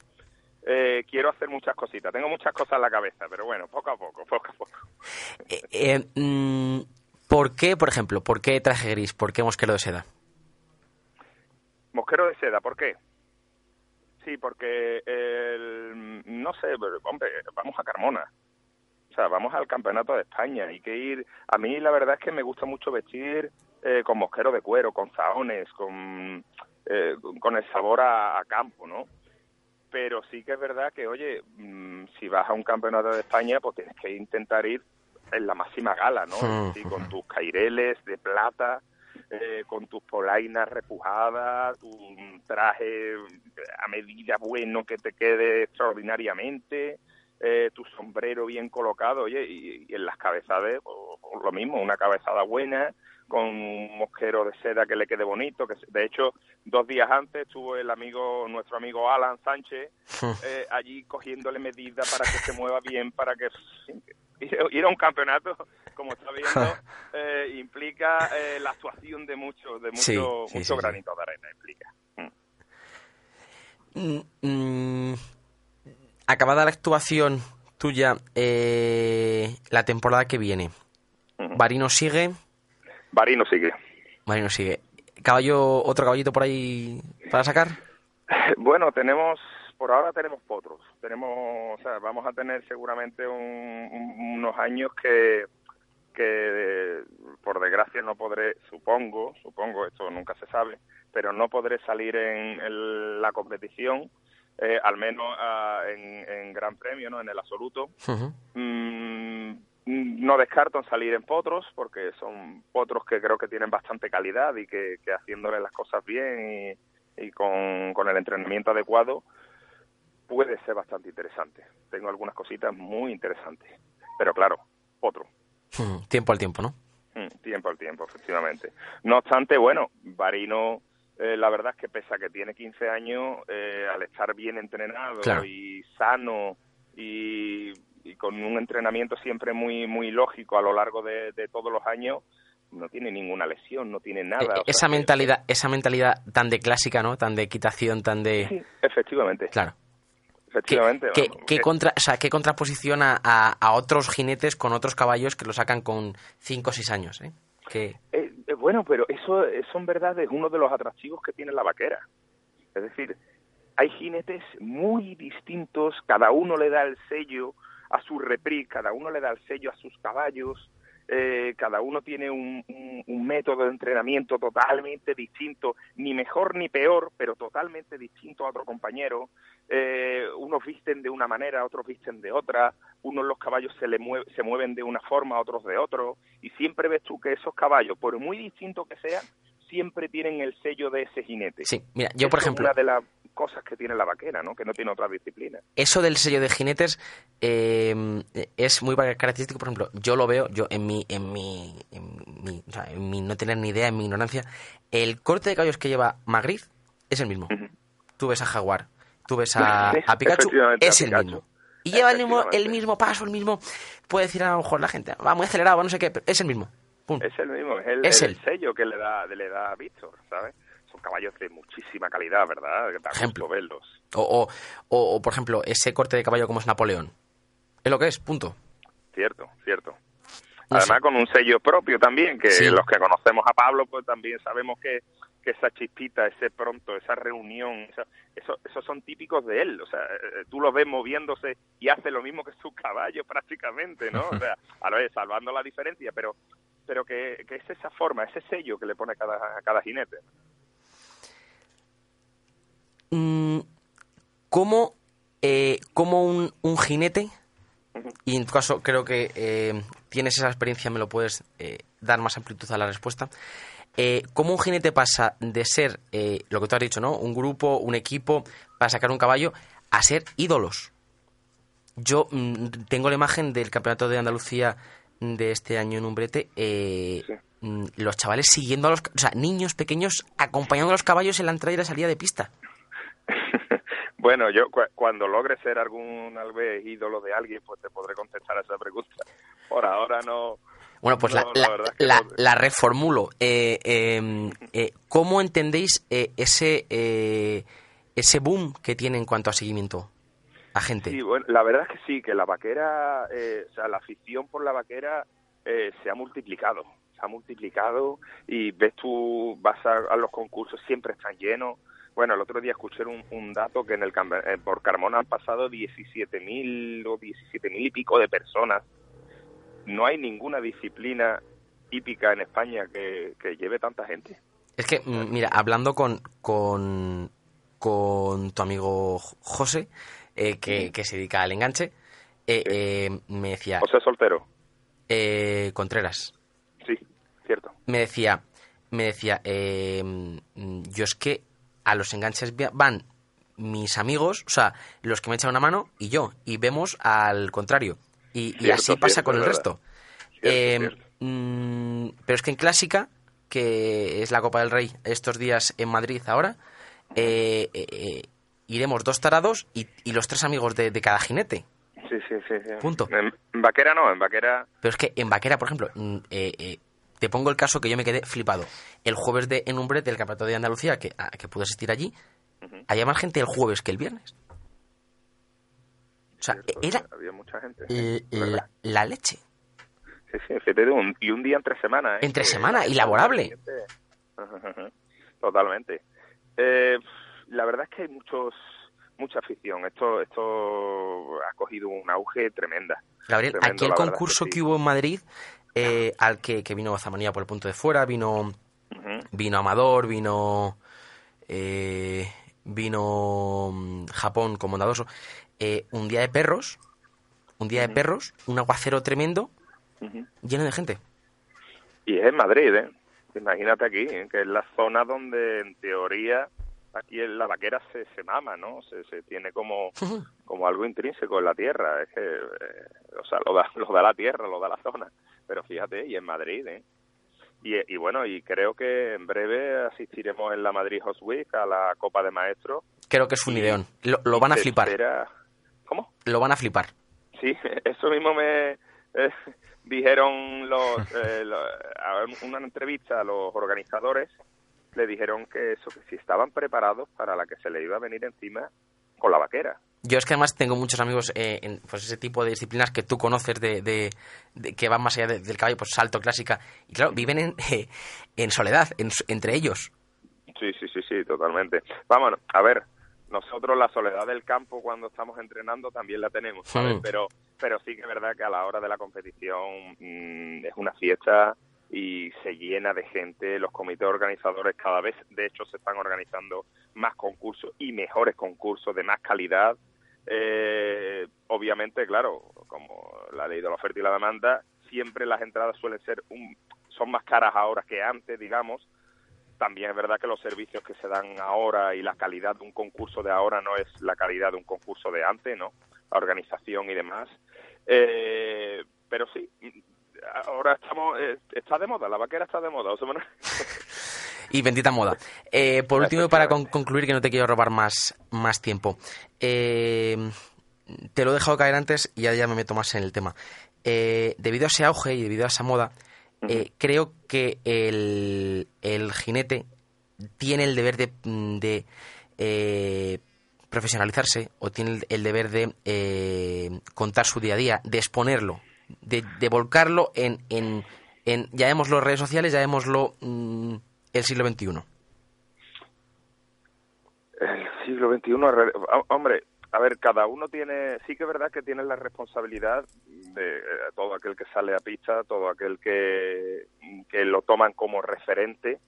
eh, quiero hacer muchas cositas. Tengo muchas cosas en la cabeza, pero bueno, poco a poco, poco a poco. Eh, eh, mm, ¿Por qué, por ejemplo, por qué traje gris? ¿Por qué mosquero de seda? Mosquero de seda, ¿por qué? Sí, porque, el, no sé, hombre, vamos a Carmona vamos al campeonato de España, hay que ir... A mí la verdad es que me gusta mucho vestir eh, con mosquero de cuero, con zahones, con, eh, con el sabor a, campo, ¿no? Pero sí que es verdad que, oye, mm, si vas a un campeonato de España, pues tienes que intentar ir en la máxima gala, ¿no? Sí, con tus caireles de plata, eh, con tus polainas repujadas, tu traje a medida bueno que te quede extraordinariamente, eh, tu sombrero bien colocado, oye, y, en las cabezadas, pues, lo mismo, una cabezada buena, con un mosquero de seda que le quede bonito, que de hecho, dos días antes estuvo el amigo, nuestro amigo Alan Sánchez, eh, allí cogiéndole medidas para que se mueva bien, para que ir a un campeonato, como está viendo, eh, implica la actuación de mucho, de mucho, mucho granito de arena, implica. Mm. Mm, acabada la actuación tuya eh, la temporada que viene, ¿Barino sigue? Barino sigue. Barino sigue. ¿Caballo, otro caballito por ahí para sacar? Bueno, tenemos, por ahora tenemos potros. Tenemos, o sea, vamos a tener seguramente unos años que, que por desgracia no podré, supongo, supongo, esto nunca se sabe, pero no podré salir en la competición eh, al menos ah, en, Gran Premio, ¿no? en el absoluto. Mm, no descarto salir en potros, porque son potros que creo que tienen bastante calidad y que, haciéndole las cosas bien y, con, el entrenamiento adecuado puede ser bastante interesante. Tengo algunas cositas muy interesantes, pero claro, otro. Tiempo al tiempo, ¿no? Mm, tiempo al tiempo, efectivamente. No obstante, bueno, Barino eh, la verdad es que pese a que tiene 15 años, eh, al estar bien entrenado y sano y, con un entrenamiento siempre muy muy lógico a lo largo de, todos los años, no tiene ninguna lesión, no tiene nada. Eh, esa sea, mentalidad, esa mentalidad tan de clásica, ¿no? Tan de equitación, tan de... Sí, efectivamente, Claro. ¿Qué, efectivamente. qué- que- contra, o sea, qué contraposición a, a- a otros jinetes con otros caballos que lo sacan con 5 o 6 años, ¿eh? Que, Eh, eh, bueno, pero eso, eso en verdad es uno de los atractivos que tiene la vaquera. Es decir, hay jinetes muy distintos, cada uno le da el sello a su repris, cada uno le da el sello a sus caballos, eh, cada uno tiene un, un- un método de entrenamiento totalmente distinto, ni mejor ni peor, pero totalmente distinto a otro compañero. Eh, unos visten de una manera, otros visten de otra, unos los caballos se, le mue- se mueven de una forma, otros de otro, y siempre ves tú que esos caballos, por muy distintos que sean, siempre tienen el sello de ese jinete. sí, mira, yo por ejemplo, de cosas que tiene la vaquera, ¿no? Que no tiene otra disciplina. eso del sello de jinetes eh, es muy característico, por ejemplo, yo lo veo, yo en mi, en mi, en mi, o sea, en mi no tener ni idea, en mi ignorancia, el corte de caballos que lleva Magritte es el mismo. Ujú. Tú ves a Jaguar, tú ves a, Pikachu, a es el mismo. Y lleva el mismo, el mismo paso, el mismo, puede decir a lo mejor la gente, va muy acelerado, no sé qué, pero es el mismo. Pum. Es el mismo, es el, Es el él. sello que le da, le da a Víctor, ¿sabes? Son caballos de muchísima calidad, ¿verdad? Da Ejemplo. gusto verlos. O, o, o, o, por ejemplo, ese corte de caballo como es Napoleón. Es lo que es, punto. Cierto, cierto. Además con un sello propio también, que Sí. los que conocemos a Pablo, pues también sabemos que, que esa chispita, ese pronto, esa reunión, esa- eso, esos son típicos de él. O sea, eh, tú los ves moviéndose y hace lo mismo que su caballo prácticamente, ¿no? O sea, a ver, salvando la diferencia, pero pero que, que es esa forma, ese sello que le pone a cada, a cada jinete. Mm, ¿Cómo, eh, cómo un, un jinete, y en tu caso creo que eh, tienes esa experiencia, me lo puedes eh, dar más amplitud a la respuesta, eh, ¿cómo un jinete pasa de ser eh, lo que tú has dicho, ¿no? Un grupo, un equipo, para sacar un caballo, a ser ídolos? Yo mm, tengo la imagen del campeonato de Andalucía de este año en Umbrete. eh, Sí. mm, Los chavales siguiendo a los... O sea, niños pequeños acompañando a los caballos en la entrada y la salida de pista. Bueno, yo cu- cuando logre ser algún vez ídolo de alguien, pues te podré contestar a esa pregunta. Por ahora no. Bueno, pues No, la, la la- verdad es que la- no. la reformulo. Eh, eh, eh, ¿Cómo entendéis eh, ese, eh, ese boom que tiene en cuanto a seguimiento a gente? Sí, bueno, la verdad es que sí, que la vaquera, eh, o sea, la afición por la vaquera eh, se ha multiplicado, se ha multiplicado y ves tú, vas a, a los concursos, siempre están llenos. Bueno, el otro día escuché un, un dato que en el eh, por Carmona han pasado 17.000 o 17.000 y pico de personas. No hay ninguna disciplina hípica en España que, que lleve tanta gente. Es que, mm, mira, hablando con, con, con tu amigo José, eh, que, que se dedica al enganche, eh, eh, me decía, José Soltero, eh, Contreras, sí, cierto. me decía, me decía, mm, yo es que a los enganches van mis amigos, o sea, los que me echan una mano y yo, y vemos al contrario. Y, así pasa cierto, con el es resto. Cierto, Eh, mm, pero es que en Clásica, que es la Copa del Rey estos días en Madrid ahora, eh, eh, eh, iremos dos tarados y, y los tres amigos de, de cada jinete. Sí, sí, sí. sí. Punto. En, en vaquera no, en vaquera... Pero es que en Vaquera, por ejemplo, mm, eh, te pongo el caso que yo me quedé flipado. El jueves de en Umbre del Campeonato de Andalucía, que, a- que pude asistir allí, había más gente el jueves que el viernes. O sea, Cierto, era Había mucha gente. la, la leche. Sí, sí, un- y un día entre semana. ¿eh? Entre semana, y laborable. Totalmente. Eh, la verdad es que hay muchos mucha afición. Esto esto ha cogido un auge tremenda. Gabriel, Tremendo, aquí el concurso que hubo en Madrid, eh, al que, que vino Zamanía por el punto de fuera, vino, vino Amador, vino eh, vino mm, Japón con Bondadoso, eh, un día de perros, un día de perros, un aguacero tremendo, lleno de gente. Y es en Madrid, ¿eh? Imagínate aquí, ¿eh? que es la zona donde en teoría aquí en la vaquera se, se mama, ¿no? Se, se tiene como, como algo intrínseco en la tierra. Es que, eh, o sea, lo da, lo da la tierra, lo da la zona. Pero fíjate, y en Madrid, ¿eh? Y, y bueno, y creo que en breve asistiremos en la Madrid Host Week a la Copa de Maestros. Creo que es un ideón. Lo, lo van a flipar. espera- ¿Cómo? Lo van a flipar. Sí, eso mismo me, eh, dijeron los, eh, a una entrevista a los organizadores, le dijeron que eso, que si estaban preparados para la que se le iba a venir encima con la vaquera. Yo es que además tengo muchos amigos eh, en pues ese tipo de disciplinas que tú conoces de, de- de- que van más allá de- del caballo, pues salto clásica. Y claro, viven en, eh, en soledad, en- entre ellos. Sí, sí, sí, sí, totalmente. Vámonos, a ver, nosotros la soledad del campo cuando estamos entrenando también la tenemos, ¿sabes? Mm. Pero, pero sí que es verdad que a la hora de la competición mm, es una fiesta y se llena de gente. Los comités organizadores cada vez, de hecho, se están organizando más concursos y mejores concursos de más calidad. Eh, obviamente, claro, como la ley de la oferta y la demanda, siempre las entradas suelen ser un, son más caras ahora que antes, digamos, también es verdad que los servicios que se dan ahora y la calidad de un concurso de ahora no es la calidad de un concurso de antes, ¿no? La organización y demás. Eh, pero sí, ahora estamos, eh, está de moda, la vaquera está de moda. o sea, bueno, Y bendita moda. Eh, por último, para con- concluir, que no te quiero robar más, más tiempo. Eh, te lo he dejado caer antes y ya, ya me meto más en el tema. Eh, debido a ese auge y debido a esa moda, eh, creo que el, el jinete tiene el deber de, de, eh, profesionalizarse o tiene el, el deber de eh, contar su día a día, de exponerlo, de, de volcarlo en, en, en, llamémoslo redes sociales, llamémoslo mm, el siglo XXI. El siglo XXI, re- hombre, a ver, cada uno tiene, sí que es verdad que tiene la responsabilidad de eh, todo aquel que sale a pista, todo aquel que, que lo toman como referente,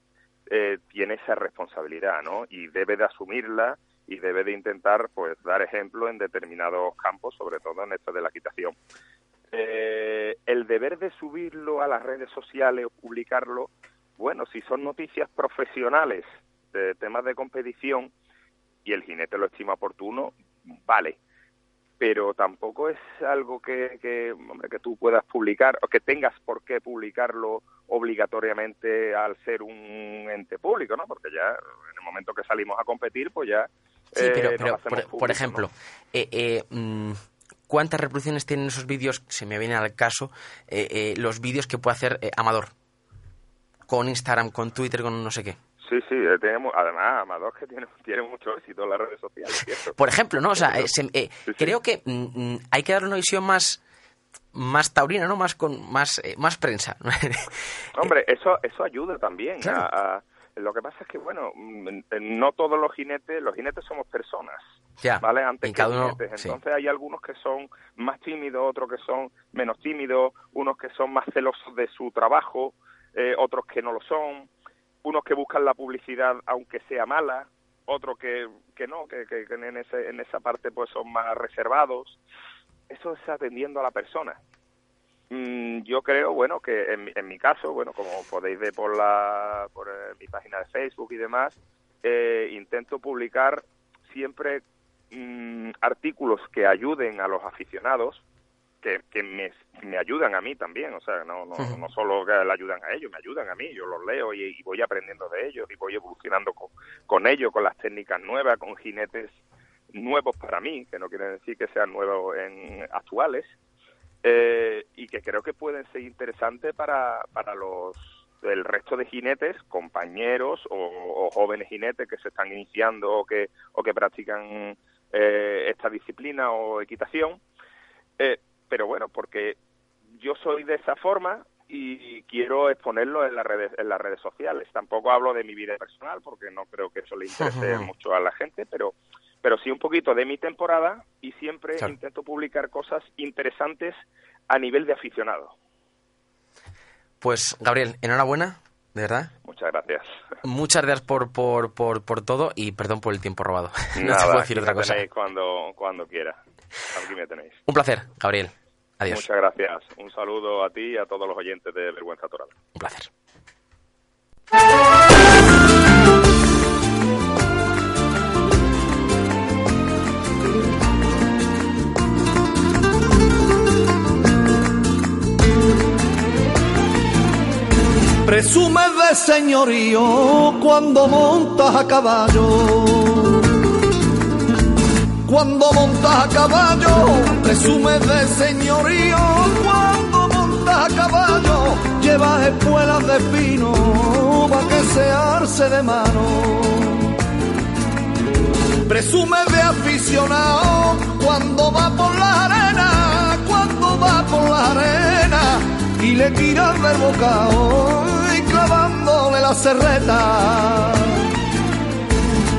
eh, tiene esa responsabilidad, ¿no? Y debe de asumirla y debe de intentar, pues, dar ejemplo en determinados campos, sobre todo en esto de la equitación. Eh, el deber de subirlo a las redes sociales o publicarlo, bueno, si son noticias profesionales de temas de competición y el jinete lo estima oportuno, vale. Pero tampoco es algo que, que, hombre, que tú puedas publicar o que tengas por qué publicarlo obligatoriamente al ser un ente público, ¿no? Porque ya en el momento que salimos a competir, pues ya Sí, eh, pero, hacemos por, ejemplo, ¿no? eh, eh, mm, ¿cuántas reproducciones tienen esos vídeos? Se me viene al caso, eh, eh, los vídeos que puede hacer eh, Amador. Con Instagram, con Twitter, con no sé qué. Sí, sí, eh, tenemos, además, Amador que tiene, tiene mucho éxito en las redes sociales, ¿cierto? Por ejemplo, ¿no? O sea, eh, se- sí. creo que mm, mm, hay que darle una visión más más taurina, ¿no? Más con más más prensa. Hombre, eso eso ayuda también. Claro. a- a- lo que pasa es que, bueno, mm, no todos los jinetes, los jinetes somos personas, ya. ¿vale? Antes que cada uno, jinetes. sí. Entonces hay algunos que son más tímidos, otros que son menos tímidos, unos que son más celosos de su trabajo, eh, otros que no lo son, unos que buscan la publicidad aunque sea mala, otros que, que no, que, que- que en, ese, en esa parte pues son más reservados. Eso es atendiendo a la persona. Mm, yo creo, bueno, que en, mi- en mi caso, bueno, como podéis ver por la por eh, mi página de Facebook y demás, eh, intento publicar siempre mm, artículos que ayuden a los aficionados, que, que me, me ayudan a mí también, o sea, no, no, no solo que le ayudan a ellos, me ayudan a mí, yo los leo y, y voy aprendiendo de ellos y voy evolucionando con, con ellos, con las técnicas nuevas, con jinetes nuevos para mí, que no quiere decir que sean nuevos en actuales, eh, y que creo que pueden ser interesantes para, para los el resto de jinetes, compañeros o, o jóvenes jinetes que se están iniciando o que, o que practican eh, esta disciplina o equitación. Eh, pero bueno, porque yo soy de esa forma y quiero exponerlo en las redes en las redes sociales. Tampoco hablo de mi vida personal porque no creo que eso le interese mucho a la gente, pero pero sí un poquito de mi temporada y siempre Claro. intento publicar cosas interesantes a nivel de aficionado. Pues Gabriel, enhorabuena, de verdad. Muchas gracias. Muchas gracias por, por, por, por todo y perdón por el tiempo robado. no te puedo decir otra cosa. cuando, cuando quiera. Aquí me tenéis. Un placer, Gabriel. Adiós. Muchas gracias. Un saludo a ti y a todos los oyentes de Vergüenza Torada. Un placer. Señorío cuando montas a caballo. Cuando montas a caballo, presume de señorío cuando lleva espuelas de pino para que se arce de mano. Presume de aficionado cuando va por la arena, cuando va por la arena y le tira del bocado la serreta.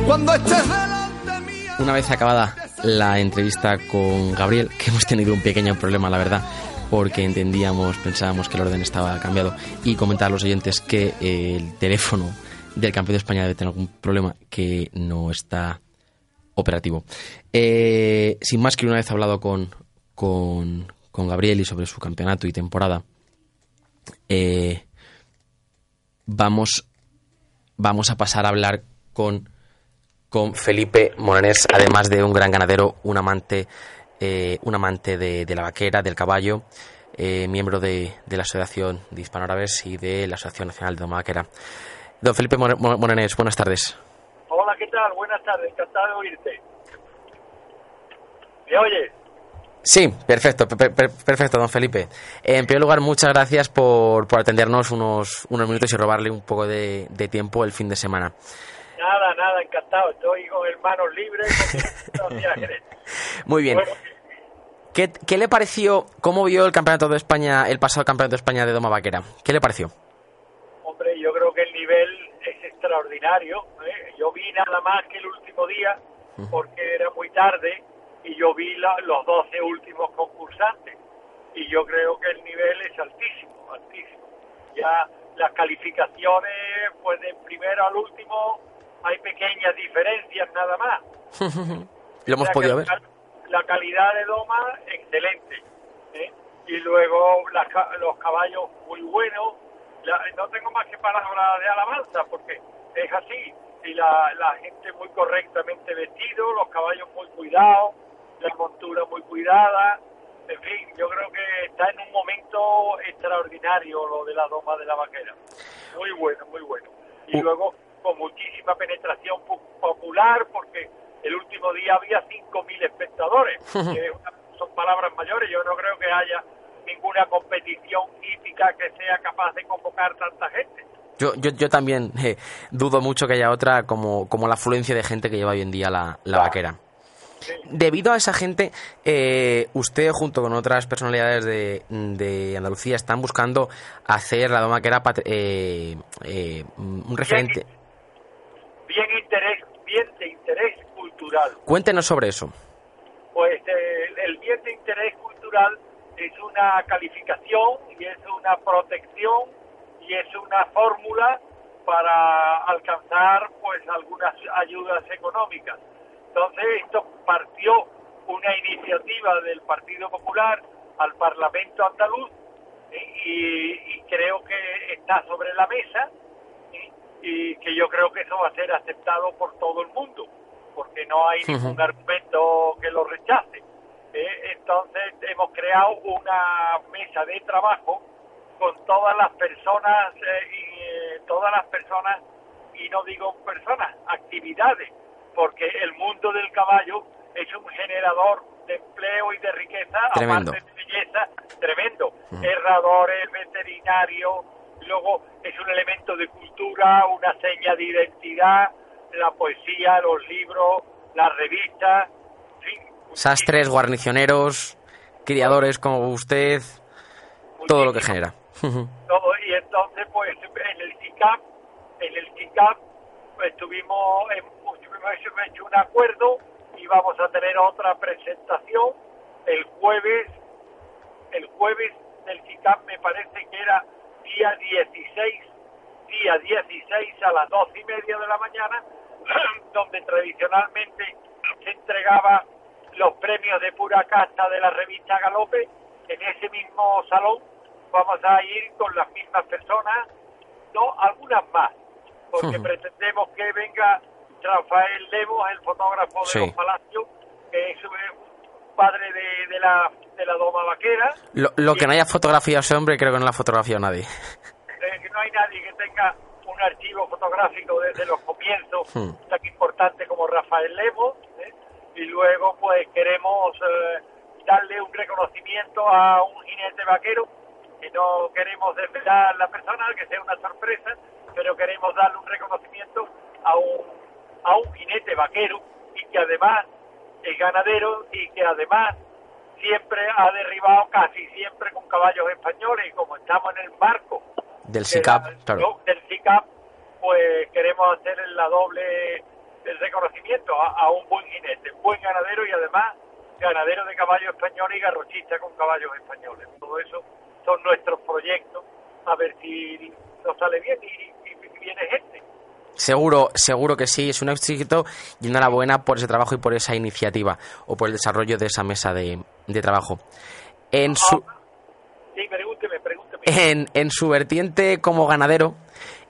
Cuando estés delante. Una vez acabada la entrevista con Gabriel, que hemos tenido un pequeño problema, la verdad, porque entendíamos, pensábamos que el orden estaba cambiado, y comentar a los oyentes que eh, el teléfono del campeón de España debe tener algún problema que no está operativo. Eh, sin más que una vez hablado con, con, con Gabriel y sobre su campeonato y temporada, eh, vamos, vamos a pasar a hablar con, con Felipe Morenés, además de un gran ganadero, un amante, eh, un amante de, la vaquera, del caballo, eh, miembro de, la Asociación de Hispanoárabes y de la Asociación Nacional de Doma Vaquera. Don Felipe More- Mo- Morenés, buenas tardes. Hola, ¿qué tal? Buenas tardes, encantado de oírte. ¿Me oyes? Sí, perfecto, per- per- perfecto, don Felipe. En primer lugar, muchas gracias por, por atendernos unos, unos minutos y robarle un poco de, de tiempo el fin de semana. Nada, nada, encantado. Estoy con hermanos libres. Muy bien. Bueno, ¿Qué, qué le pareció, cómo vio el campeonato de España, el pasado campeonato de España de Doma Vaquera? ¿Qué le pareció? hombre, yo creo que el nivel es extraordinario. ¿eh? Yo vi nada más que el último día, porque era muy tarde, y yo vi la- los 12 últimos concursantes. Y yo creo que el nivel es altísimo, altísimo. Ya las calificaciones, pues de primero al último, hay pequeñas diferencias nada más. Lo hemos la podido ver. La calidad de doma, excelente. ¿eh? Y luego las los caballos muy buenos. La- no tengo más que palabras de alabanza porque es así. Y la, la gente muy correctamente vestido, los caballos muy cuidados, la montura muy cuidada. En fin, yo creo que está en un momento extraordinario lo de la doma de la vaquera. Muy bueno, muy bueno. Y Uh. luego con muchísima penetración pu- popular porque el último día había 5.000 espectadores. que una- son palabras mayores. Yo no creo que haya ninguna competición hípica que sea capaz de convocar tanta gente. Yo, yo, yo también eh, dudo mucho que haya otra como, como la afluencia de gente que lleva hoy en día la, la vaquera. Debido a esa gente, eh, usted junto con otras personalidades de, de Andalucía están buscando hacer la doma vaquera pat- eh, eh, un referente. Bien interés, bien de interés cultural. Cuéntenos sobre eso. Pues eh, el bien de interés cultural es una calificación y es una protección y es una fórmula para alcanzar pues algunas ayudas económicas. Entonces esto partió una iniciativa del Partido Popular al Parlamento andaluz ¿eh? y, y creo que está sobre la mesa ¿eh? y que yo creo que eso va a ser aceptado por todo el mundo porque no hay ningún argumento que lo rechace. ¿eh? Entonces hemos creado una mesa de trabajo con todas las personas eh, y eh, todas las personas y no digo personas, actividades, porque el mundo del caballo es un generador de empleo y de riqueza, Tremendo. aparte de belleza, tremendo. Herradores, veterinarios, luego es un elemento de cultura, una seña de identidad, la poesía, los libros, las revistas, en fin, Sastres, guarnicioneros, criadores como usted, todo lo que genera. todo y entonces pues en el CICAP en el CICAP pues tuvimos hemos hecho un acuerdo y vamos a tener otra presentación el jueves el jueves del CICAP me parece que era día 16 día 16 a las doce y media de la mañana donde tradicionalmente se entregaba los premios de pura casta de la revista Galope. En ese mismo salón vamos a ir con las mismas personas, no, algunas más, porque pretendemos que venga Rafael Lemos, el fotógrafo de Sí. los Palacios, que es un padre de, de la, de la doma vaquera, Lo, lo que no haya fotografiado ese hombre, creo que no la ha fotografiado nadie. eh, que no hay nadie que tenga un archivo fotográfico desde los comienzos Hmm. tan importante como Rafael Lemos, ¿eh? y luego pues queremos eh, darle un reconocimiento a un jinete vaquero que no queremos desvelar la persona, que sea una sorpresa, pero queremos darle un reconocimiento a un, a un jinete vaquero y que además es ganadero y que además siempre ha derribado casi siempre con caballos españoles y como estamos en el marco Del de SICAP, la- claro. del SICAP, pues queremos hacer la doble el reconocimiento a, a un buen jinete, buen ganadero y además ganadero de caballos españoles y garrochista con caballos españoles. Todo eso son nuestros proyectos, a ver si nos sale bien y, y- y viene gente. Seguro, seguro que sí, es un éxito y enhorabuena por ese trabajo y por esa iniciativa o por el desarrollo de esa mesa de, de trabajo. En su, Sí, pregúnteme, pregúnteme. en, en su vertiente como ganadero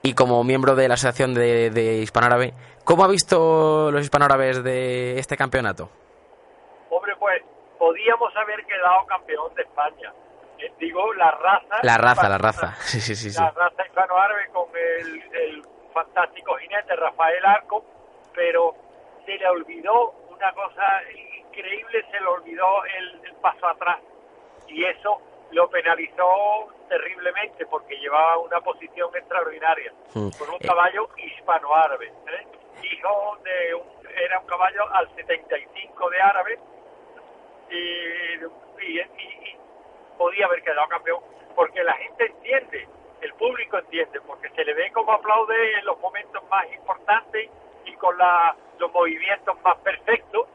y como miembro de la Asociación de, de Hispanoárabe, ¿cómo ha visto los hispanoárabes de este campeonato? Hombre, pues podíamos haber quedado campeón de España. Eh, digo, la raza. La raza, la raza. Sí, sí, sí. sí. La raza hispano-árabe con el, el fantástico jinete Rafael Arco, pero se le olvidó una cosa increíble, se le olvidó el, el paso atrás. Y eso lo penalizó terriblemente porque llevaba una posición extraordinaria Mm. con un caballo hispano-árabe. ¿eh? Hijo de un, era un caballo al 75 de árabe y, y, y- y podía haber quedado campeón porque la gente entiende, el público entiende, porque se le ve como aplaude en los momentos más importantes y con la, los movimientos más perfectos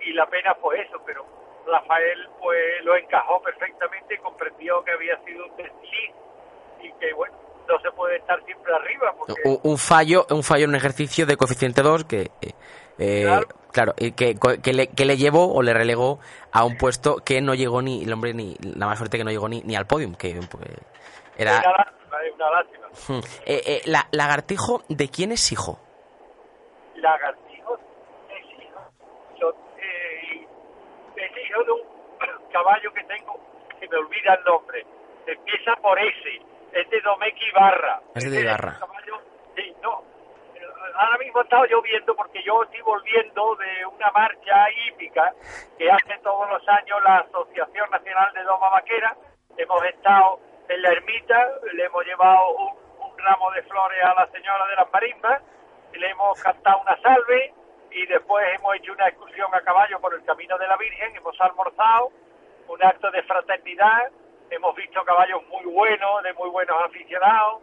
y la pena fue eso, pero Rafael pues lo encajó perfectamente y comprendió que había sido un desliz y que bueno, no se puede estar siempre arriba porque Un, un fallo, un fallo en un ejercicio de coeficiente 2 que, eh, eh, Claro. claro, y que, que, le, que le llevó o le relegó a un puesto que no llegó ni, el hombre, ni la más suerte que no llegó ni, ni al podium, que pues, era... una lástima. Hmm. Eh, eh, la, lagartijo, ¿de quién es hijo? lagartijos es hijo, yo, eh, es hijo de un caballo que tengo, que me olvida el nombre, empieza por S, es de Domecq Ibarra. Es de Ibarra. caballo- sí, no, ahora mismo he estado lloviendo porque yo estoy volviendo de una marcha hípica que hace todos los años la Asociación Nacional de Doma Vaquera, hemos estado en la ermita, le hemos llevado un, un ramo de flores a la señora de las marimbas, le hemos cantado una salve y después hemos hecho una excursión a caballo por el camino de la Virgen, hemos almorzado, un acto de fraternidad, hemos visto caballos muy buenos, de muy buenos aficionados,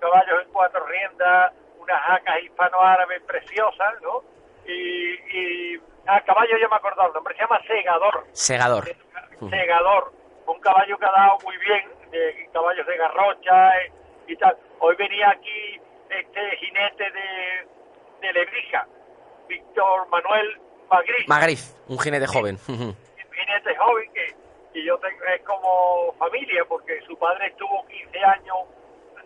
caballos en cuatro riendas, unas jacas hispano-árabes preciosas, ¿no? Y, y a caballo yo me acuerdo el nombre, se llama Segador. Segador. Segador, un caballo que ha dado muy bien, de caballos de garrocha eh, y tal. Hoy venía aquí este jinete de, de Lebrija, Víctor Manuel Magriz, Magriz, un jinete joven. un jinete joven que, que yo tengo, es como familia, porque su padre estuvo 15 años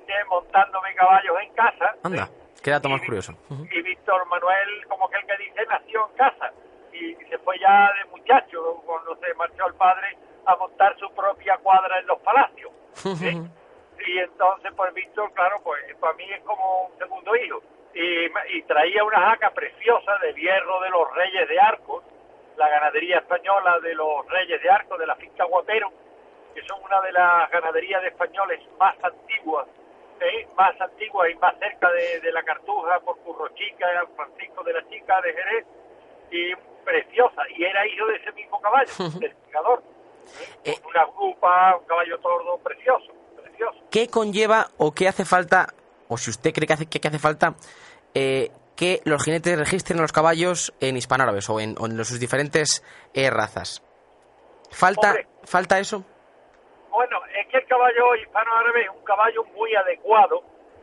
de- montándome caballos en casa. Anda, qué dato más Y- curioso. Y Víctor Manuel, como que el que dice, nació en casa y se fue ya de muchacho cuando se marchó el padre a montar su propia cuadra en los palacios. Y entonces, pues Víctor, claro, pues para mí es como un segundo hijo. Y, traía una jaca preciosa del hierro de los Reyes de Arcos, la ganadería española de los Reyes de Arcos, de la finca Guapero, que son una de las ganaderías de españoles más antiguas, ¿eh? más antiguas y más cerca de, de la Cartuja, por Currochica, Francisco de la Chica, de Jerez, y preciosa. Y era hijo de ese mismo caballo, del Picador. Eh. Una grupa, un caballo tordo precioso, precioso. ¿Qué conlleva o qué hace falta, o si usted cree que hace, que, hace falta, eh, que los jinetes registren a los caballos en hispanoárabes o en, o en sus diferentes eh, razas? ¿Falta, Hombre. ¿Falta eso? Bueno, es que el caballo hispano-árabe es un caballo muy adecuado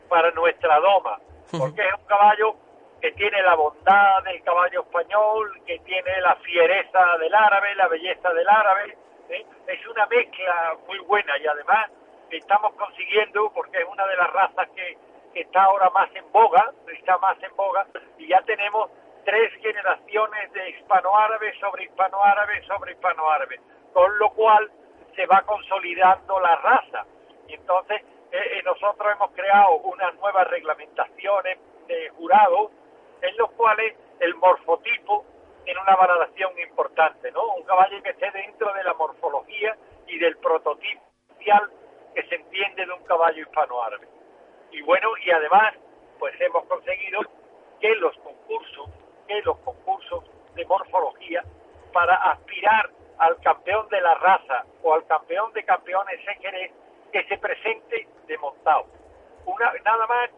para nuestra doma, porque es un caballo que tiene la bondad del caballo español, que tiene la fiereza del árabe, la belleza del árabe. ¿Eh? Es una mezcla muy buena y además estamos consiguiendo, porque es una de las razas que, está ahora más en boga, está más en boga, y ya tenemos tres generaciones de hispano-árabe sobre hispano-árabe sobre hispano-árabe, con lo cual se va consolidando la raza. Y entonces eh, eh, nosotros hemos creado unas nuevas reglamentaciones de jurado en los cuales el morfotipo tiene una valoración importante, ¿no? Un caballo que esté dentro de la morfología y del prototipo que se entiende de un caballo hispano-árabe. Y bueno, y además, pues hemos conseguido que los concursos, que los concursos de morfología, para aspirar al campeón de la raza o al campeón de campeones en Jerez, que se presente de montado. Una, nada más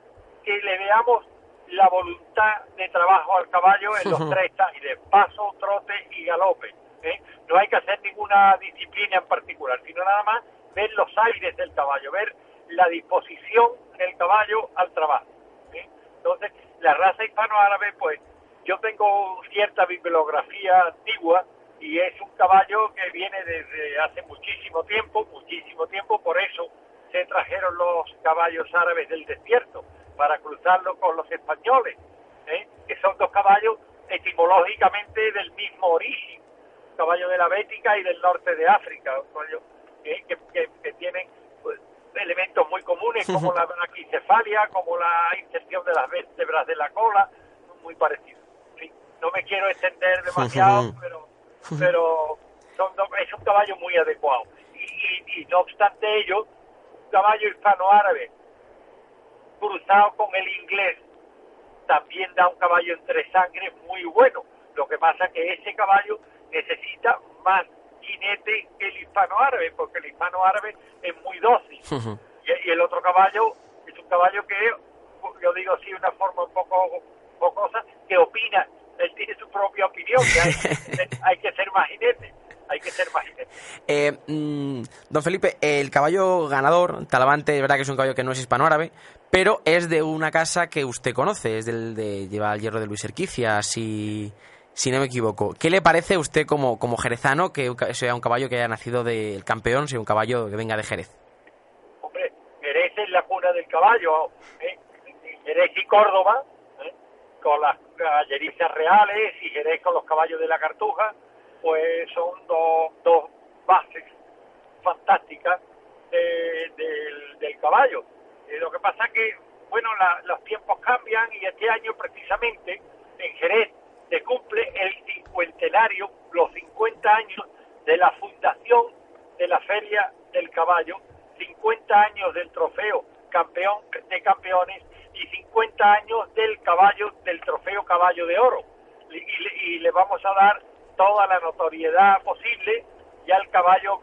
que le veamos la voluntad de trabajo al caballo en los tres de paso, trote y galope. ¿eh? No hay que hacer ninguna disciplina en particular, sino nada más ver los aires del caballo, ver la disposición del caballo al trabajo. ¿eh? Entonces, la raza hispano-árabe, pues yo tengo cierta bibliografía antigua y es un caballo que viene desde hace muchísimo tiempo, muchísimo tiempo, por eso se trajeron los caballos árabes del desierto para cruzarlo con los españoles, ¿eh? que son dos caballos etimológicamente del mismo origen, caballo de la Bética y del norte de África, ¿eh? que, tienen pues, elementos muy comunes como la braquicefalia, como la inserción de las vértebras de la cola, muy parecidos. No me quiero extender demasiado, pero, pero son es un caballo muy adecuado. Y, y no obstante ello, un caballo hispano-árabe cruzado con el inglés también da un caballo entre sangre muy bueno. Lo que pasa es que ese caballo necesita más jinete que el hispano-árabe, porque el hispano-árabe es muy dócil. y, el otro caballo es un caballo que, yo digo así una forma un poco jocosa, que opina. Él tiene su propia opinión, que hay, hay que ser más jinete hay que ser más eh, mm, don Felipe, el caballo ganador, Talavante, es verdad que es un caballo que no es hispano-árabe, pero es de una casa que usted conoce, es del de lleva el hierro de Luis Erquicia, si, si no me equivoco. ¿Qué le parece a usted como, como jerezano que sea un caballo que haya nacido del campeón, sea un caballo que venga de Jerez? Hombre, Jerez es la cuna del caballo, ¿eh? Jerez y Córdoba, ¿eh? con las caballerizas reales y Jerez con los caballos de la Cartuja, pues son dos, dos bases fantásticas del, caballo. Eh, lo que pasa que, bueno, los tiempos cambian y este año precisamente en Jerez se cumple el cincuentenario, los 50 años de la fundación de la Feria del Caballo, 50 años del trofeo campeón de campeones y 50 años del caballo, del trofeo caballo de oro. y le vamos a dar toda la notoriedad posible, ya el caballo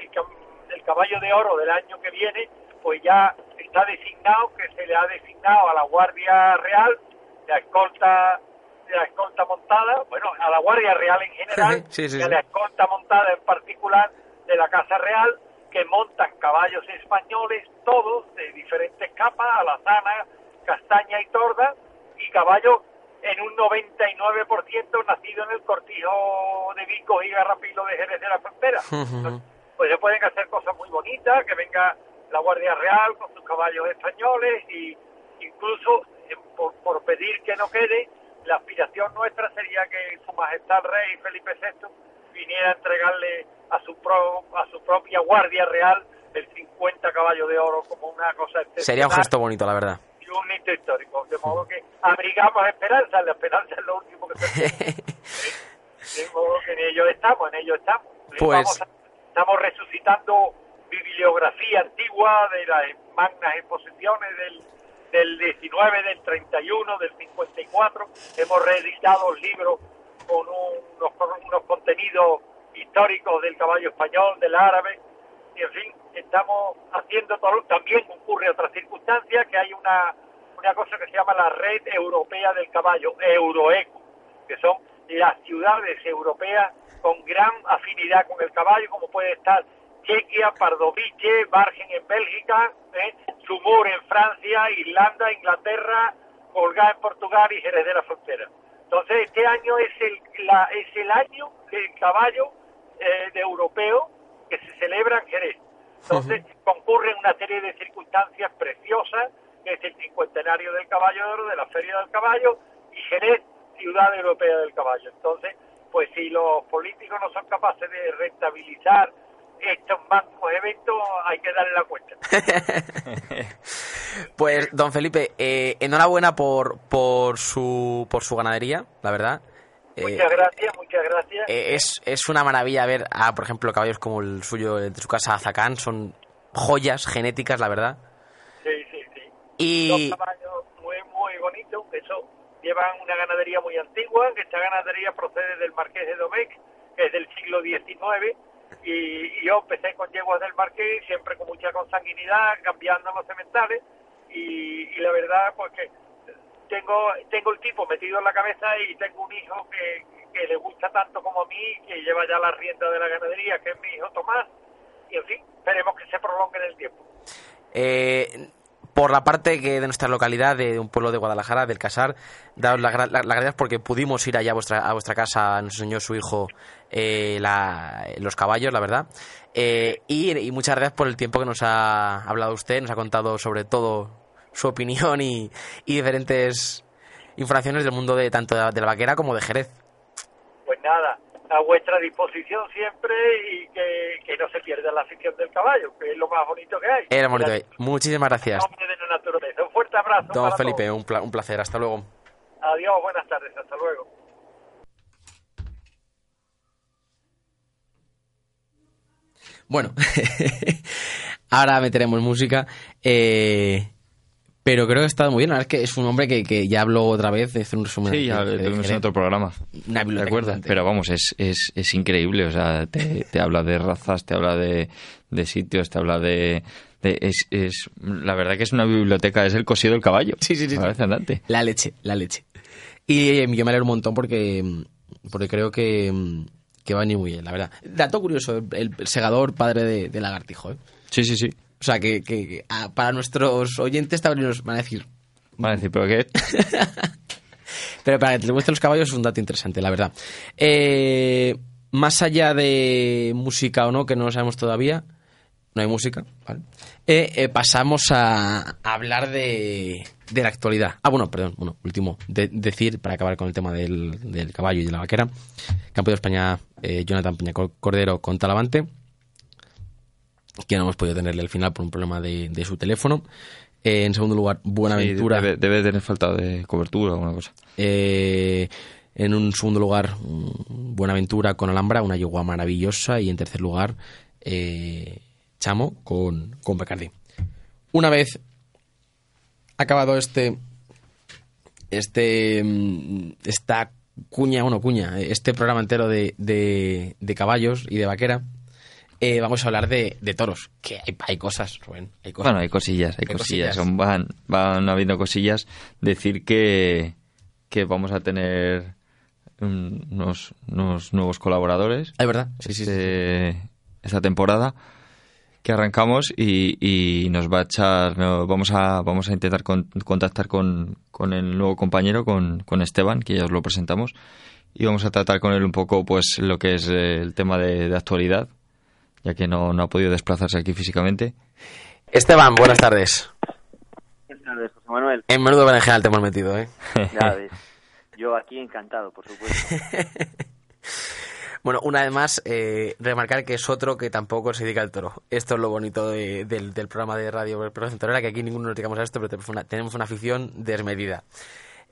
el, caballo de oro del año que viene, pues ya está designado, que se le ha designado a la Guardia Real, la escolta, la escolta montada, bueno, a la Guardia Real en general, y a la escolta montada en particular de la Casa Real, que montan caballos españoles, todos de diferentes capas, alazana, castaña y torda, y caballos en un 99% nacido en el cortijo de Vico y Garrapilo de Jerez de la Frontera. Pues se pueden hacer cosas muy bonitas, que venga la Guardia Real con sus caballos españoles y incluso eh, por, pedir que no quede, la aspiración nuestra sería que Su Majestad Rey Felipe VI viniera a entregarle a su, a su propia Guardia Real el 50 caballos de oro como una cosa Sería un gesto bonito, la verdad. un hito histórico, de modo que abrigamos esperanza, la esperanza es lo último que se de modo que en ello estamos, en ello estamos. Pues... estamos resucitando bibliografía antigua de las magnas exposiciones del, del 19, del 31, del 54. Hemos reeditado libros con unos, con unos contenidos históricos del caballo español, del árabe, y en fin, estamos haciendo todo, también ocurre otra circunstancia, que hay una, una cosa que se llama la Red Europea del Caballo, Euroeco, que son las ciudades europeas con gran afinidad con el caballo, como puede estar Chequia, Pardovice, Bargen en Bélgica, ¿eh? Sumur en Francia, Irlanda, Inglaterra, Colgá en Portugal y Jerez de la Frontera. Entonces, este año es el, la, es el año del caballo eh, de europeo que se celebra en Jerez. Entonces, concurren una serie de circunstancias preciosas que es el cincuentenario del caballo de oro, de la Feria del Caballo, y Jerez, ciudad europea del caballo. Entonces, pues si los políticos no son capaces de rentabilizar estos máximos eventos, hay que darle la cuenta. pues, don Felipe, eh, enhorabuena por, por, su, por su ganadería, la verdad. Muchas eh, gracias, muchas gracias. Eh, es, es una maravilla ver, a, por ejemplo, caballos como el suyo de su casa, Zacán, son joyas genéticas, la verdad. Sí, sí, sí. Y Dos caballos muy, muy bonitos, eso llevan una ganadería muy antigua, que esta ganadería procede del Marqués de Domecq, que es del siglo XIX, y, y yo empecé con yeguas del Marqués, siempre con mucha consanguinidad, cambiando los sementales, y, y la verdad, pues que tengo, tengo el tipo metido en la cabeza y tengo un hijo que, que le gusta tanto como a mí, que lleva ya la rienda de la ganadería, que es mi hijo Tomás, y en fin, esperemos que se prolongue en el tiempo. eh, por la parte que de nuestra localidad, de un pueblo de Guadalajara, del Casar, daos las la- las gracias porque pudimos ir allá a vuestra, a vuestra casa, nos enseñó su hijo eh, la- los caballos, la verdad. Eh, y, muchas gracias por el tiempo que nos ha hablado usted, nos ha contado sobre todo su opinión y, y diferentes informaciones del mundo de tanto de la vaquera como de Jerez. Pues nada, a vuestra disposición siempre y que, que no se pierda la afición del caballo, que es lo más bonito que hay. Era bonito. Muchísimas gracias, Hombre de la naturaleza. Un fuerte abrazo. don para Felipe, todos. un, pla- un placer. Hasta luego. Adiós, buenas tardes, hasta luego. Bueno, ahora meteremos música. eh, pero creo que ha estado muy bien. La verdad es que es un hombre que, que ya habló otra vez. Es un resumen. Sí, ya tuvimos en otro programa. Una gigante. Pero vamos, es, es, es increíble. O sea, te, te habla de razas, te habla de, de sitios, te habla de. de- es, es, la verdad que es una biblioteca, es el cosido del caballo. Sí, sí, sí. Parece andante. La leche, la leche. Y eh, yo me alegro un montón porque, mm, porque creo que, mm, que va a venir muy bien, la verdad. Dato curioso, el, el segador padre de, de lagartijo. ¿eh? Sí, sí, sí. O sea, que, que- para nuestros oyentes también nos van a decir... Van a decir, ¿pero qué? Pero para que te gusten los caballos es un dato interesante, la verdad. Eh, más allá de música o no, que no lo sabemos todavía, no hay música, ¿vale? Eh, eh, pasamos a, a hablar de, de la actualidad. Ah, bueno, perdón, bueno, último, de- decir, para acabar con el tema del, del caballo y de la vaquera, campeón de España eh, Jonathan Peña Cordero con Talavante, que no hemos podido tenerle al final por un problema de, de su teléfono. Eh, en segundo lugar, Buenaventura. Sí, debe, debe tener falta de cobertura o alguna cosa. Eh, en un segundo lugar, Buenaventura con Alhambra, una yegua maravillosa. Y en tercer lugar, eh, Chamo con, con Becardí. Una vez acabado este. Este. Esta cuña, bueno, cuña, este programa entero de, de, de caballos y de vaquera. Eh, vamos a hablar de, de toros. Que hay, hay cosas, Rubén. Hay cosas. Bueno, hay cosillas, hay, Hay cosillas. van, van habiendo cosillas. Decir que, que vamos a tener un- unos, unos nuevos colaboradores Es verdad. Sí, sí, sí. este- esta temporada que arrancamos y, y nos va a echar no, vamos a vamos a intentar con- contactar con, con el nuevo compañero con, con Esteban que ya os lo presentamos y vamos a tratar con él un poco pues lo que es eh, el tema de, de actualidad ya que no, no ha podido desplazarse aquí físicamente Esteban, buenas tardes. Buenas tardes, José Manuel. En menudo berenjenal te hemos metido, ¿eh? Ya ves. Yo aquí encantado, por supuesto. Bueno, una vez más, eh, remarcar que es otro que tampoco se dedica al toro. Esto es lo bonito de- del, del programa de radio Operación Torera, que aquí ninguno nos dedicamos a esto, pero tenemos una, tenemos una afición desmedida.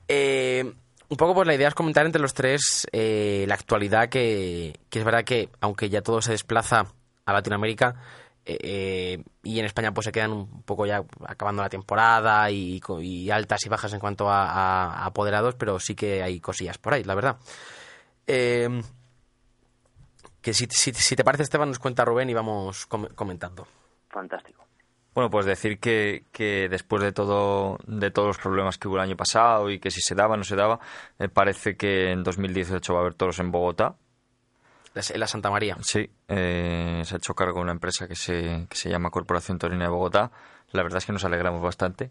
Eh, un poco pues la idea es comentar entre los tres eh, la actualidad que, que es verdad que aunque ya todo se desplaza a Latinoamérica eh, eh, y en España pues se quedan un poco ya acabando la temporada y, altas y bajas en cuanto a, a- a apoderados, pero sí que hay cosillas por ahí, la verdad. Eh, que si, si, si te parece Esteban nos cuenta Rubén y vamos com- comentando. Fantástico. Bueno, pues decir que, que después de todo de todos los problemas que hubo el año pasado y que si se daba o no se daba, eh, parece que en 2018 va a haber toros en Bogotá. La, la Santa María. Sí, eh, se ha hecho cargo de una empresa que se, que se llama Corporación Torina de Bogotá. La verdad es que nos alegramos bastante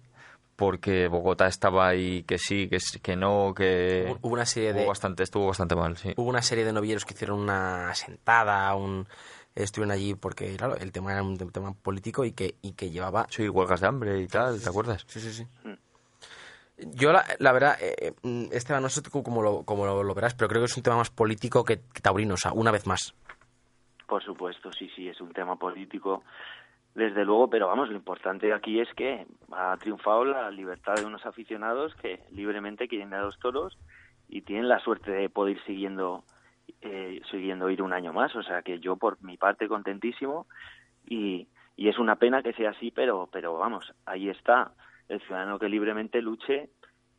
porque Bogotá estaba ahí que sí, que, que no, que Hubo- una serie de- bastante, estuvo bastante mal, sí. Hubo una serie de novilleros que hicieron una sentada, un estuvieron allí porque claro, el tema era un te- tema político y que y que llevaba Sí, huelgas de hambre y tal, ¿te acuerdas? Sí, sí, sí. Yo, la, verdad, eh, eh, Esteban, no sé tú cómo lo, cómo lo, verás, pero creo que es un tema más político que, que taurino, una vez más. Por supuesto, sí, sí, es un tema político, desde luego, pero vamos, lo importante aquí es que ha triunfado la libertad de unos aficionados que libremente quieren a los toros y tienen la suerte de poder ir siguiendo, eh, siguiendo ir un año más, o sea que yo por mi parte contentísimo y, y es una pena que sea así, pero, pero vamos, ahí está el ciudadano que libremente luche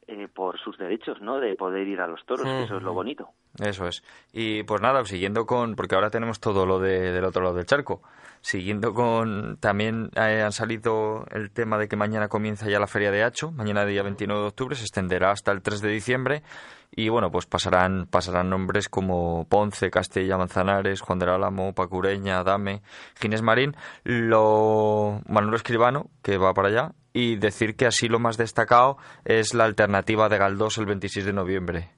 eh, por sus derechos, ¿no? De poder ir a los toros, que eso es lo bonito. Eso es. Y pues nada, siguiendo con, porque ahora tenemos todo lo de, del otro lado del charco. Siguiendo con, también eh, han salido el tema de que mañana comienza ya la Feria de Hacho, mañana día 29 de octubre, se extenderá hasta el 3 de diciembre y bueno, pues pasarán, pasarán nombres como Ponce, Castella, Manzanares, Juan del Álamo, Pacureña, Dame, Ginés Marín, lo Manuel Escribano, que va para allá, y decir que así lo más destacado es la alternativa de Galdós el 26 de noviembre.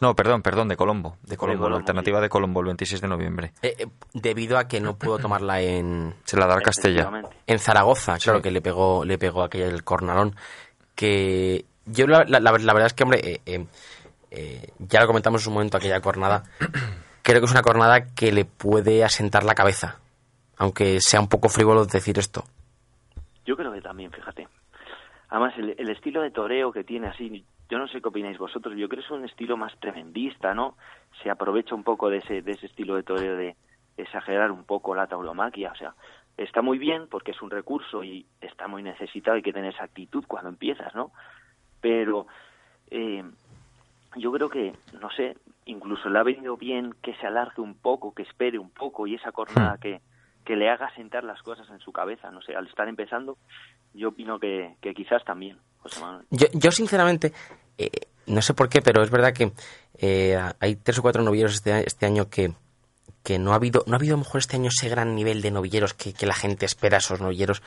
No, perdón, perdón, de Colombo. De Colombo, la alternativa de Colombo el 26 de noviembre. Eh, eh, debido a que no pudo tomarla en... Se la da a Castella. En Zaragoza, claro, que le pegó, le pegó aquel el cornalón. Que yo la, la, verdad es que, hombre, eh, eh, ya lo comentamos en un momento aquella cornada, creo que es una cornada que le puede asentar la cabeza, aunque sea un poco frívolo decir esto. Yo creo que también, fíjate. Además, el, estilo de toreo que tiene así, yo no sé qué opináis vosotros, yo creo que es un estilo más tremendista, ¿no? Se aprovecha un poco de ese, de ese estilo de toreo de exagerar un poco la tauromaquia, o sea, está muy bien porque es un recurso y está muy necesitado, hay que tener esa actitud cuando empiezas, ¿no? Pero eh, yo creo que, no sé, incluso le ha venido bien que se alargue un poco, que espere un poco y esa jornada hmm. que, que le haga sentar las cosas en su cabeza, no sé, al estar empezando, yo opino que, que quizás también, José Manuel. Yo, yo sinceramente, eh, no sé por qué, pero es verdad que eh, hay tres o cuatro novilleros este, este año que, que no ha habido, no ha habido a lo mejor este año ese gran nivel de novilleros que, que la gente espera esos novilleros.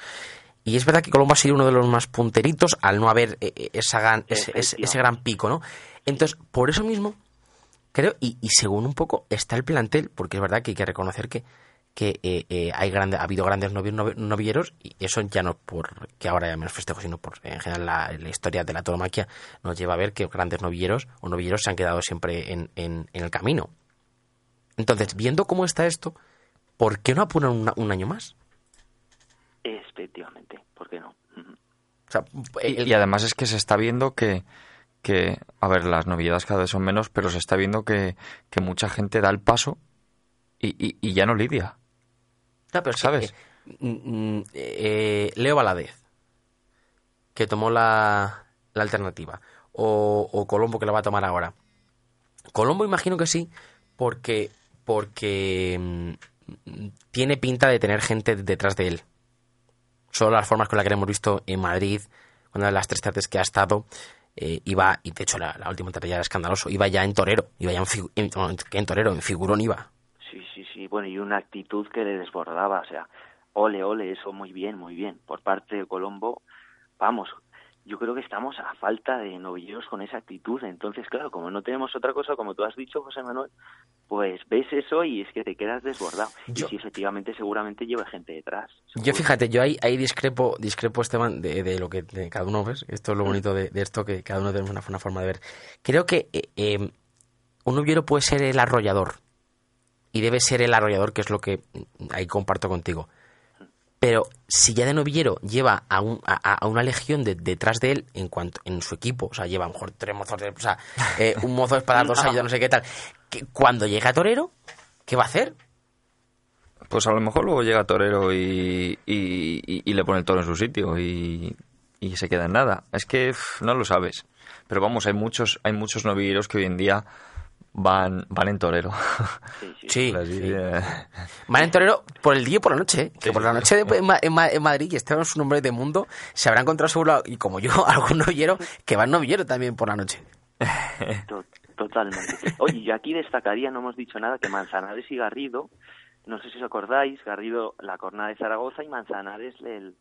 Y es verdad que Colombo ha sido uno de los más punteritos al no haber eh, esa ese, ese, gran pico, ¿no? Entonces, por eso mismo, creo, y, según un poco está el plantel, porque es verdad que hay que reconocer que, que eh, eh, hay grande, ha habido grandes novilleros y eso ya no por que ahora ya menos festejo, sino por en general la, historia de la tauromaquia nos lleva a ver que grandes novilleros o novilleros se han quedado siempre en, en, el camino. Entonces, viendo cómo está esto, ¿por qué no apuran un año más? Efectivamente, ¿por qué no? y, además es que se está viendo que, que, a ver, las novedades cada vez son menos, pero se está viendo que, mucha gente da el paso y, y, ya no lidia. pero ¿Sabes? Mm, mm, eh, Leo Valadez, que tomó la, la alternativa, o, o, Colombo, que la va a tomar ahora. Colombo imagino que sí, porque, porque mm, tiene pinta de tener gente detrás de él. Solo las formas con las que hemos visto en Madrid, una de las tres tardes que ha estado, eh, iba, y de hecho la, última etapa ya era escandaloso, iba ya en torero, iba ya en, en, torero, en figurón iba. Sí, sí, sí, bueno, y una actitud que le desbordaba, o sea, ole, ole, eso muy bien, muy bien. Por parte de Colombo, vamos, yo creo que estamos a falta de novilleros con esa actitud. Entonces, claro, como no tenemos otra cosa, como tú has dicho, José Manuel, pues ves eso y es que te quedas desbordado. y sí, efectivamente, seguramente lleva gente detrás. Yo fíjate, yo ahí, ahí discrepo, discrepo Esteban, de, de lo que cada uno ves. Esto es lo mm. bonito de, esto, que cada uno tenemos una, forma de ver. Creo que eh, eh, un novillero puede ser el arrollador. Y debe ser el arrollador, que es lo que ahí comparto contigo. Pero si ya de novillero lleva a, un, a, una legión de, detrás de él en cuanto en su equipo, o sea, lleva a lo mejor tres mozos, de, o sea, eh, un mozo de espada, dos años, no sé qué tal, que cuando llega Torero, ¿qué va a hacer? Pues a lo mejor luego llega Torero y, y, le pone el toro en su sitio y, y se queda en nada. Es que no lo sabes. Pero vamos, hay muchos, hay muchos novilleros que hoy en día van, van en torero. Sí, Van en torero por el día y por la noche. ¿eh? Que por la noche en, Madrid, y este es un nombre de mundo, se habrá encontrado seguro, y como yo, algún novillero que va en novillero también por la noche. Totalmente. Oye, y aquí destacaría, no hemos dicho nada, que Manzanares y Garrido, no sé si os acordáis, Garrido la cornada de Zaragoza y Manzanares el,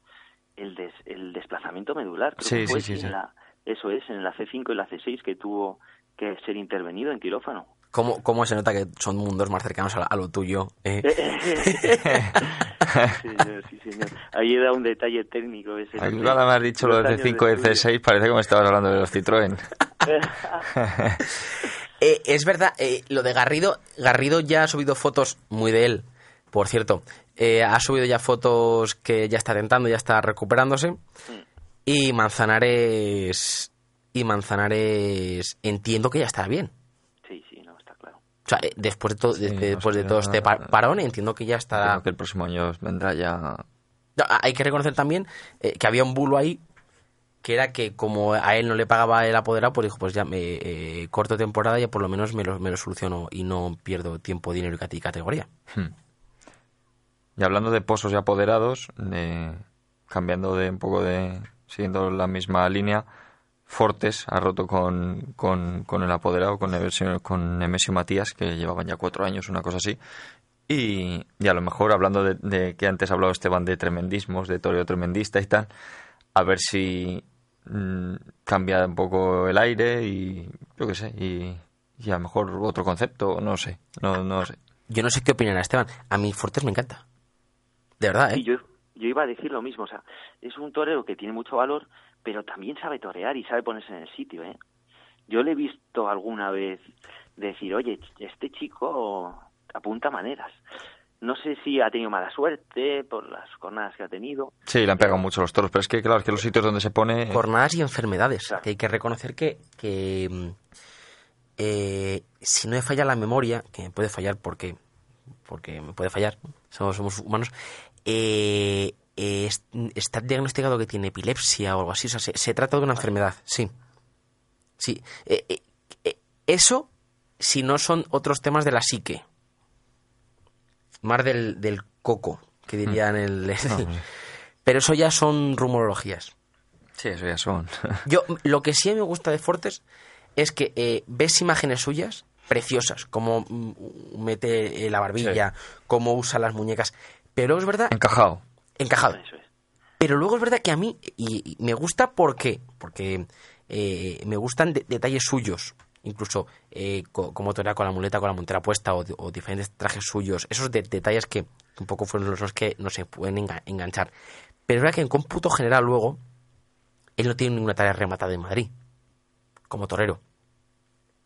el, el desplazamiento medular. sí, sí, sí, eso es, en la C5 y la C6 que tuvo que ser intervenido en quirófano. ¿Cómo, cómo se nota que son mundos más cercanos a, lo tuyo? Eh? sí, señor, Ahí he dado un detalle técnico. Ese me has dicho lo de C5 y C6, parece que me estabas hablando de los Citroën. Eh, es verdad, eh, lo de Garrido, Garrido ya ha subido fotos muy de él, por cierto. ha subido ya fotos que ya está tentando, ya está recuperándose. Mm. Y Manzanares y Manzanares entiendo que ya estará bien. Sí, sí, no, está claro. O sea, eh, después de, todo, después de todo este parón, entiendo que ya estará... Creo que el próximo año vendrá ya hay que reconocer también eh, que había un bulo ahí que era que como a él no le pagaba el apoderado, pues dijo, pues ya me eh, corto temporada y ya por lo menos me lo, me lo soluciono y no pierdo tiempo, dinero y cate- categoría. Hmm. Y hablando de pozos y apoderados, eh, cambiando de un poco de. siguiendo la misma línea, Fortes ha roto con, con, con el apoderado, con Nemesio, con Nemesio Matías, que llevaban ya cuatro años, una cosa así. Y, y a lo mejor, hablando de, de que antes hablado Esteban de tremendismos, de toreo tremendista y tal, a ver si mm, cambia un poco el aire y yo qué sé, y, y a lo mejor otro concepto, no sé, no, no sé. Yo no sé qué opinará Esteban. A mí Fortes me encanta. De verdad, ¿eh? Sí, yo, yo iba a decir lo mismo, o sea, es un torero que tiene mucho valor, pero también sabe torear y sabe ponerse en el sitio, ¿eh? Yo le he visto alguna vez decir, oye, este chico apunta maneras. No sé si ha tenido mala suerte por las jornadas que ha tenido. Sí, le han pegado mucho los toros, pero es que, claro, es que los sitios donde se pone... Jornadas y enfermedades. Claro. Que hay que reconocer que, que mm, eh, si no me falla la memoria, que me puede fallar porque, porque me puede fallar, somos, somos humanos, eh, eh, es- está diagnosticado que tiene epilepsia o algo así. O sea, se, se trata de una enfermedad, sí. Sí. Eh, eh, eh, eso, si no son otros temas de la psique. Más del, del coco, que dirían el... Pero eso ya son rumorologías. Sí, eso ya son. Yo, lo que sí me gusta de Fortes es que eh, ves imágenes suyas preciosas, como mm, mete la barbilla, cómo usa las muñecas. Pero es verdad, Encajado. Encajado. Eso es. Pero luego es verdad que a mí, y, y me gusta porque, porque eh, me gustan de- detalles suyos, incluso eh, co- como torea con la muleta, con la montera puesta o, o diferentes trajes suyos, esos de- detalles que un poco fueron los que no se pueden enga- enganchar. Pero es verdad que en cómputo general luego, él no tiene ninguna tarea rematada en Madrid, como torero.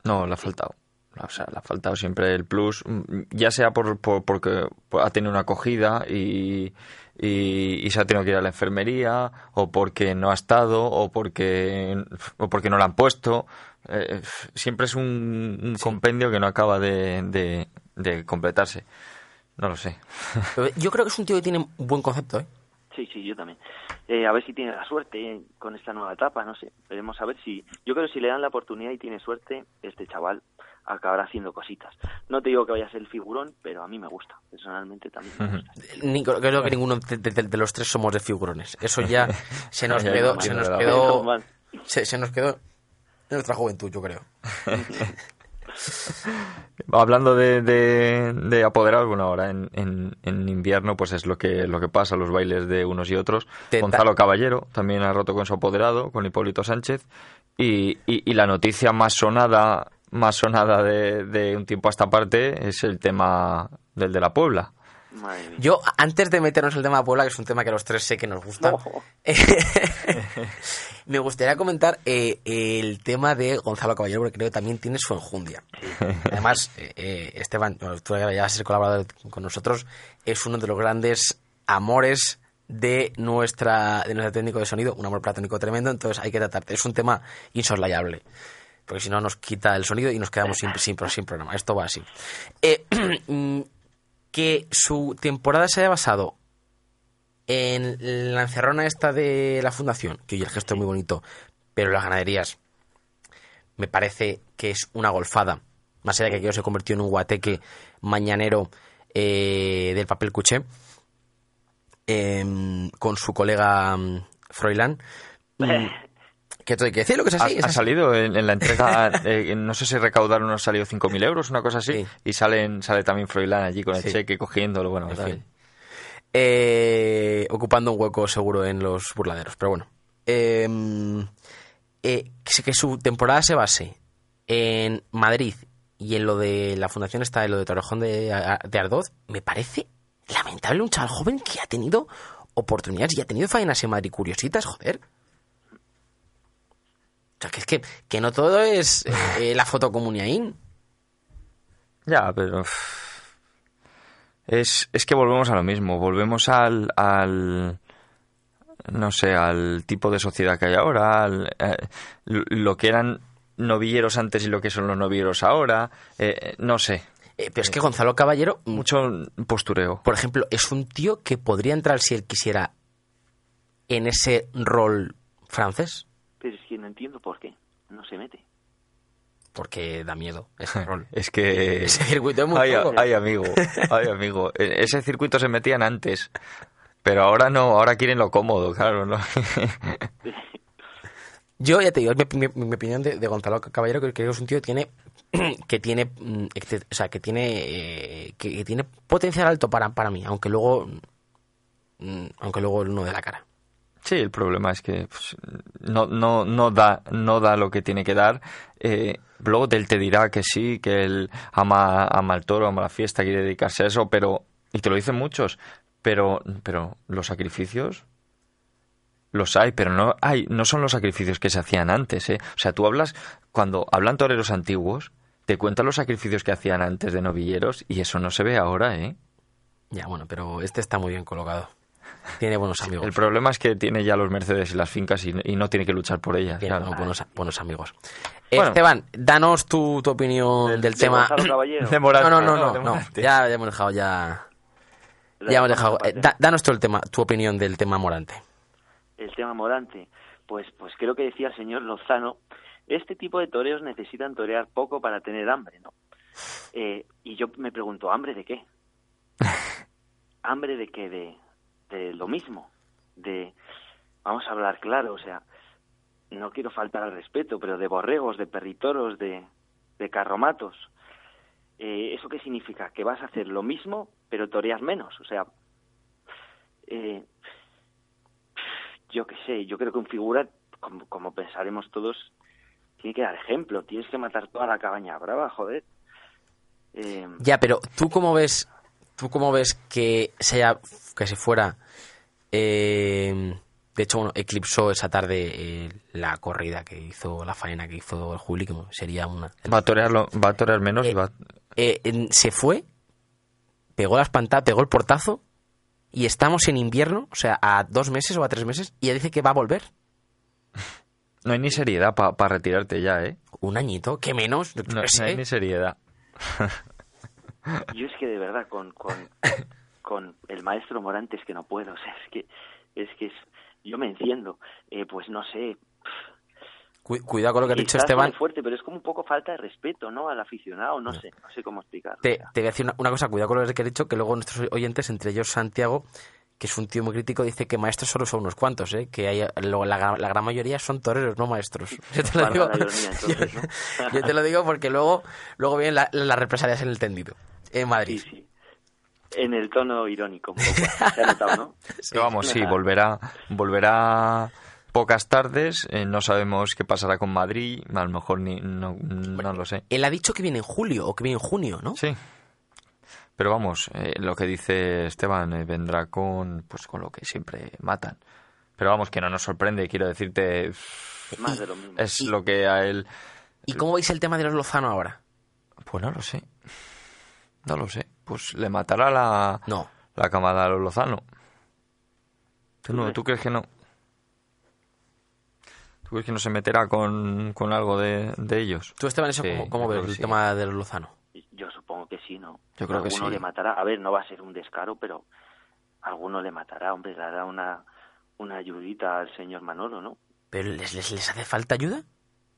No, le ha faltado. O sea, le ha faltado siempre el plus, mm, ya sea por, por- porque ha tenido una acogida y, y, y se ha tenido que ir a la enfermería, o porque no ha estado, o porque, o porque no la han puesto. Eh, siempre es un, un compendio que no acaba de, de, de completarse. No lo sé. Yo creo que es un tío que tiene un buen concepto, ¿eh? Sí, sí, yo también. Eh, a ver si tiene la suerte con esta nueva etapa, no sé. Veremos a ver si. Yo creo que si le dan la oportunidad y tiene suerte, este chaval acabará haciendo cositas. No te digo que vaya a ser el figurón, pero a mí me gusta. Personalmente también me gusta. Creo que ninguno de, de- de los tres somos de figurones. Eso ya se nos quedó, se nos quedó, se, se nos quedó en nuestra juventud, yo creo. Hablando de, de, de apoderados, bueno, ahora en, en, en invierno pues es lo que, lo que pasa, los bailes de unos y otros. Te- Gonzalo Caballero también ha roto con su apoderado, con Hipólito Sánchez. Y, y, y la noticia más sonada, más sonada de, de un tiempo a esta parte es el tema del de la Puebla. Yo, antes de meternos en el tema de Puebla, que es un tema que a los tres sé que nos gusta, me gustaría comentar eh, el tema de Gonzalo Caballero, porque creo que también tiene su enjundia. Además, eh, eh, Esteban, tú ya vas a ser colaborador con nosotros, es uno de los grandes amores de nuestra de nuestro técnico de sonido, un amor platónico tremendo, entonces hay que tratarte. Es un tema insoslayable, porque si no nos quita el sonido y nos quedamos sin, sin, programa. Esto va así. Eh, mm, que su temporada se haya basado en la encerrona esta de la fundación, que hoy el gesto es muy bonito, pero las ganaderías me parece que es una golfada. Más allá de que aquello se convirtió en un guateque mañanero eh, del papel cuché, em, con su colega mm, Froilán. Mm, que todo hay que decir lo que es Ha, así. es ha así. salido en, en la entrega, eh, no sé si recaudaron, nos salido 5.000 euros, una cosa así. Sí. Y salen, sale también Froilán allí con el Sí. cheque, cogiéndolo. Bueno, En fin. Eh, ocupando un hueco seguro en los burladeros. Pero bueno. Eh, eh, que, que su temporada se base en Madrid y en lo de la fundación está en lo de Torrejón de, de Ardoz, me parece lamentable un chaval joven que ha tenido oportunidades y ha tenido faenas en Madrid curiositas, joder. O sea, que es que, que no todo es eh, la fotocomuniaín. Ya, pero es, es que volvemos a lo mismo, volvemos al, al no sé, al tipo de sociedad que hay ahora, al, eh, lo lo que eran novilleros antes y lo que son los novilleros ahora, eh, no sé. Eh, pero es que Gonzalo Caballero, mm, Mucho postureo. por ejemplo, es un tío que podría entrar si él quisiera en ese rol francés, Pero es que no entiendo por qué. No se mete. porque da miedo ese rol. Es que... Ese circuito es muy ay, ay, amigo, ay, amigo. En ese circuito se metían antes, pero ahora no, ahora quieren lo cómodo, claro, ¿no? Yo ya te digo, es mi, mi- mi opinión de, de Gonzalo Caballero, que creo que es un tío que tiene, que tiene, mm, o sea, que tiene, eh, que, que tiene potencial alto para, para mí, aunque luego, mm, aunque luego no de la cara. Sí, el problema es que pues, no, no, no, da, no da lo que tiene que dar. Eh, luego él te dirá que sí, que él ama, ama el toro, ama la fiesta, quiere dedicarse a eso, pero, y te lo dicen muchos, pero, pero los sacrificios los hay, pero no hay, no son los sacrificios que se hacían antes, ¿eh? O sea, tú hablas, cuando hablan toreros antiguos, te cuentan los sacrificios que hacían antes de novilleros y eso no se ve ahora, ¿eh? Ya, bueno, pero este está muy bien colocado. Tiene buenos amigos. El problema es que tiene ya los Mercedes y las fincas y, y no tiene que luchar por ellas. Tiene claro. buenos, buenos amigos. Bueno. Esteban, danos tu, tu opinión del, de tema. De Morante, No, no, no, no, no, de no. Morante. Ya, ya hemos dejado ya. La Ya hemos dejado. eh, da- danos tú el tema, tu opinión del tema Morante. el tema Morante, pues, pues creo que decía el señor Lozano, este tipo de toreos necesitan torear poco para tener hambre, ¿no? Eh, y yo me pregunto, ¿hambre de qué? ¿Hambre de qué? De, de lo mismo, de, vamos a hablar claro, o sea, no quiero faltar al respeto, pero de borregos, de perritoros, de, de carromatos. Eh, ¿Eso qué significa? Que vas a hacer lo mismo, pero toreas menos, o sea, eh, yo qué sé, yo creo que un figura, como, como pensaremos todos, tiene que dar ejemplo. Tienes que matar toda la cabaña brava, joder. Eh, Ya, pero tú cómo ves, tú cómo ves que se haya, que se fuera, eh, de hecho, bueno, eclipsó esa tarde eh, la corrida que hizo, la faena que hizo el Juli, que sería una. Va a torearlo, va a torear menos y Eh, va... eh, se fue, pegó las pantallas, pegó el portazo y estamos en invierno, o sea, a dos meses o a tres meses y ya dice que va a volver. No hay ni seriedad para retirarte ya, ¿eh? Un añito, que menos, no hay ni seriedad. yo es que de verdad con, con, con el maestro Morante es que no puedo, o sea, es que es que es, yo me enciendo, eh, pues no sé, Cu- cuidado con lo que ha dicho Esteban. suene fuerte, pero es como un poco falta de respeto, ¿no? Al aficionado, no sé, no sé cómo explicarlo. Te, o sea. te voy a decir una, una cosa, cuidado con lo que he dicho, que luego nuestros oyentes, entre ellos Santiago, que es un tío muy crítico, dice que maestros solo son unos cuantos, ¿eh? que hay, luego la, la gran mayoría son toreros, no maestros. Yo te lo digo, ironía, entonces, yo, ¿no? yo te lo digo porque luego, luego vienen la- las represalias en el tendido, en Madrid. Sí, sí. En el tono irónico, un poco. ¿Se ha notado, no? Pero vamos, sí, volverá, volverá pocas tardes. eh, no sabemos qué pasará con Madrid. A lo mejor ni, no, no lo sé. Él ha dicho que viene en julio o que viene en junio, ¿no? Sí. Pero vamos, eh, lo que dice Esteban eh, vendrá con, pues, con lo que siempre matan. Pero vamos, que no nos sorprende, quiero decirte, Más de lo mismo. es lo que a él... ¿Y cómo veis el tema de los Lozano ahora? Pues no lo sé. No lo sé. Pues le matará la, No. la camada a los Lozano. ¿Tú, no, crees? ¿Tú crees que no? ¿Tú crees que no se meterá con, con algo de, de ellos? ¿Tú, Esteban, eso Sí, cómo, cómo ves que el sí. tema de los Lozano? Yo supongo que sí, ¿no? Yo creo que alguno sí. le matará. A ver, no va a ser un descaro, pero alguno le matará, hombre, le dará una, una ayudita al señor Manolo, ¿no? ¿Pero les, les, les hace falta ayuda?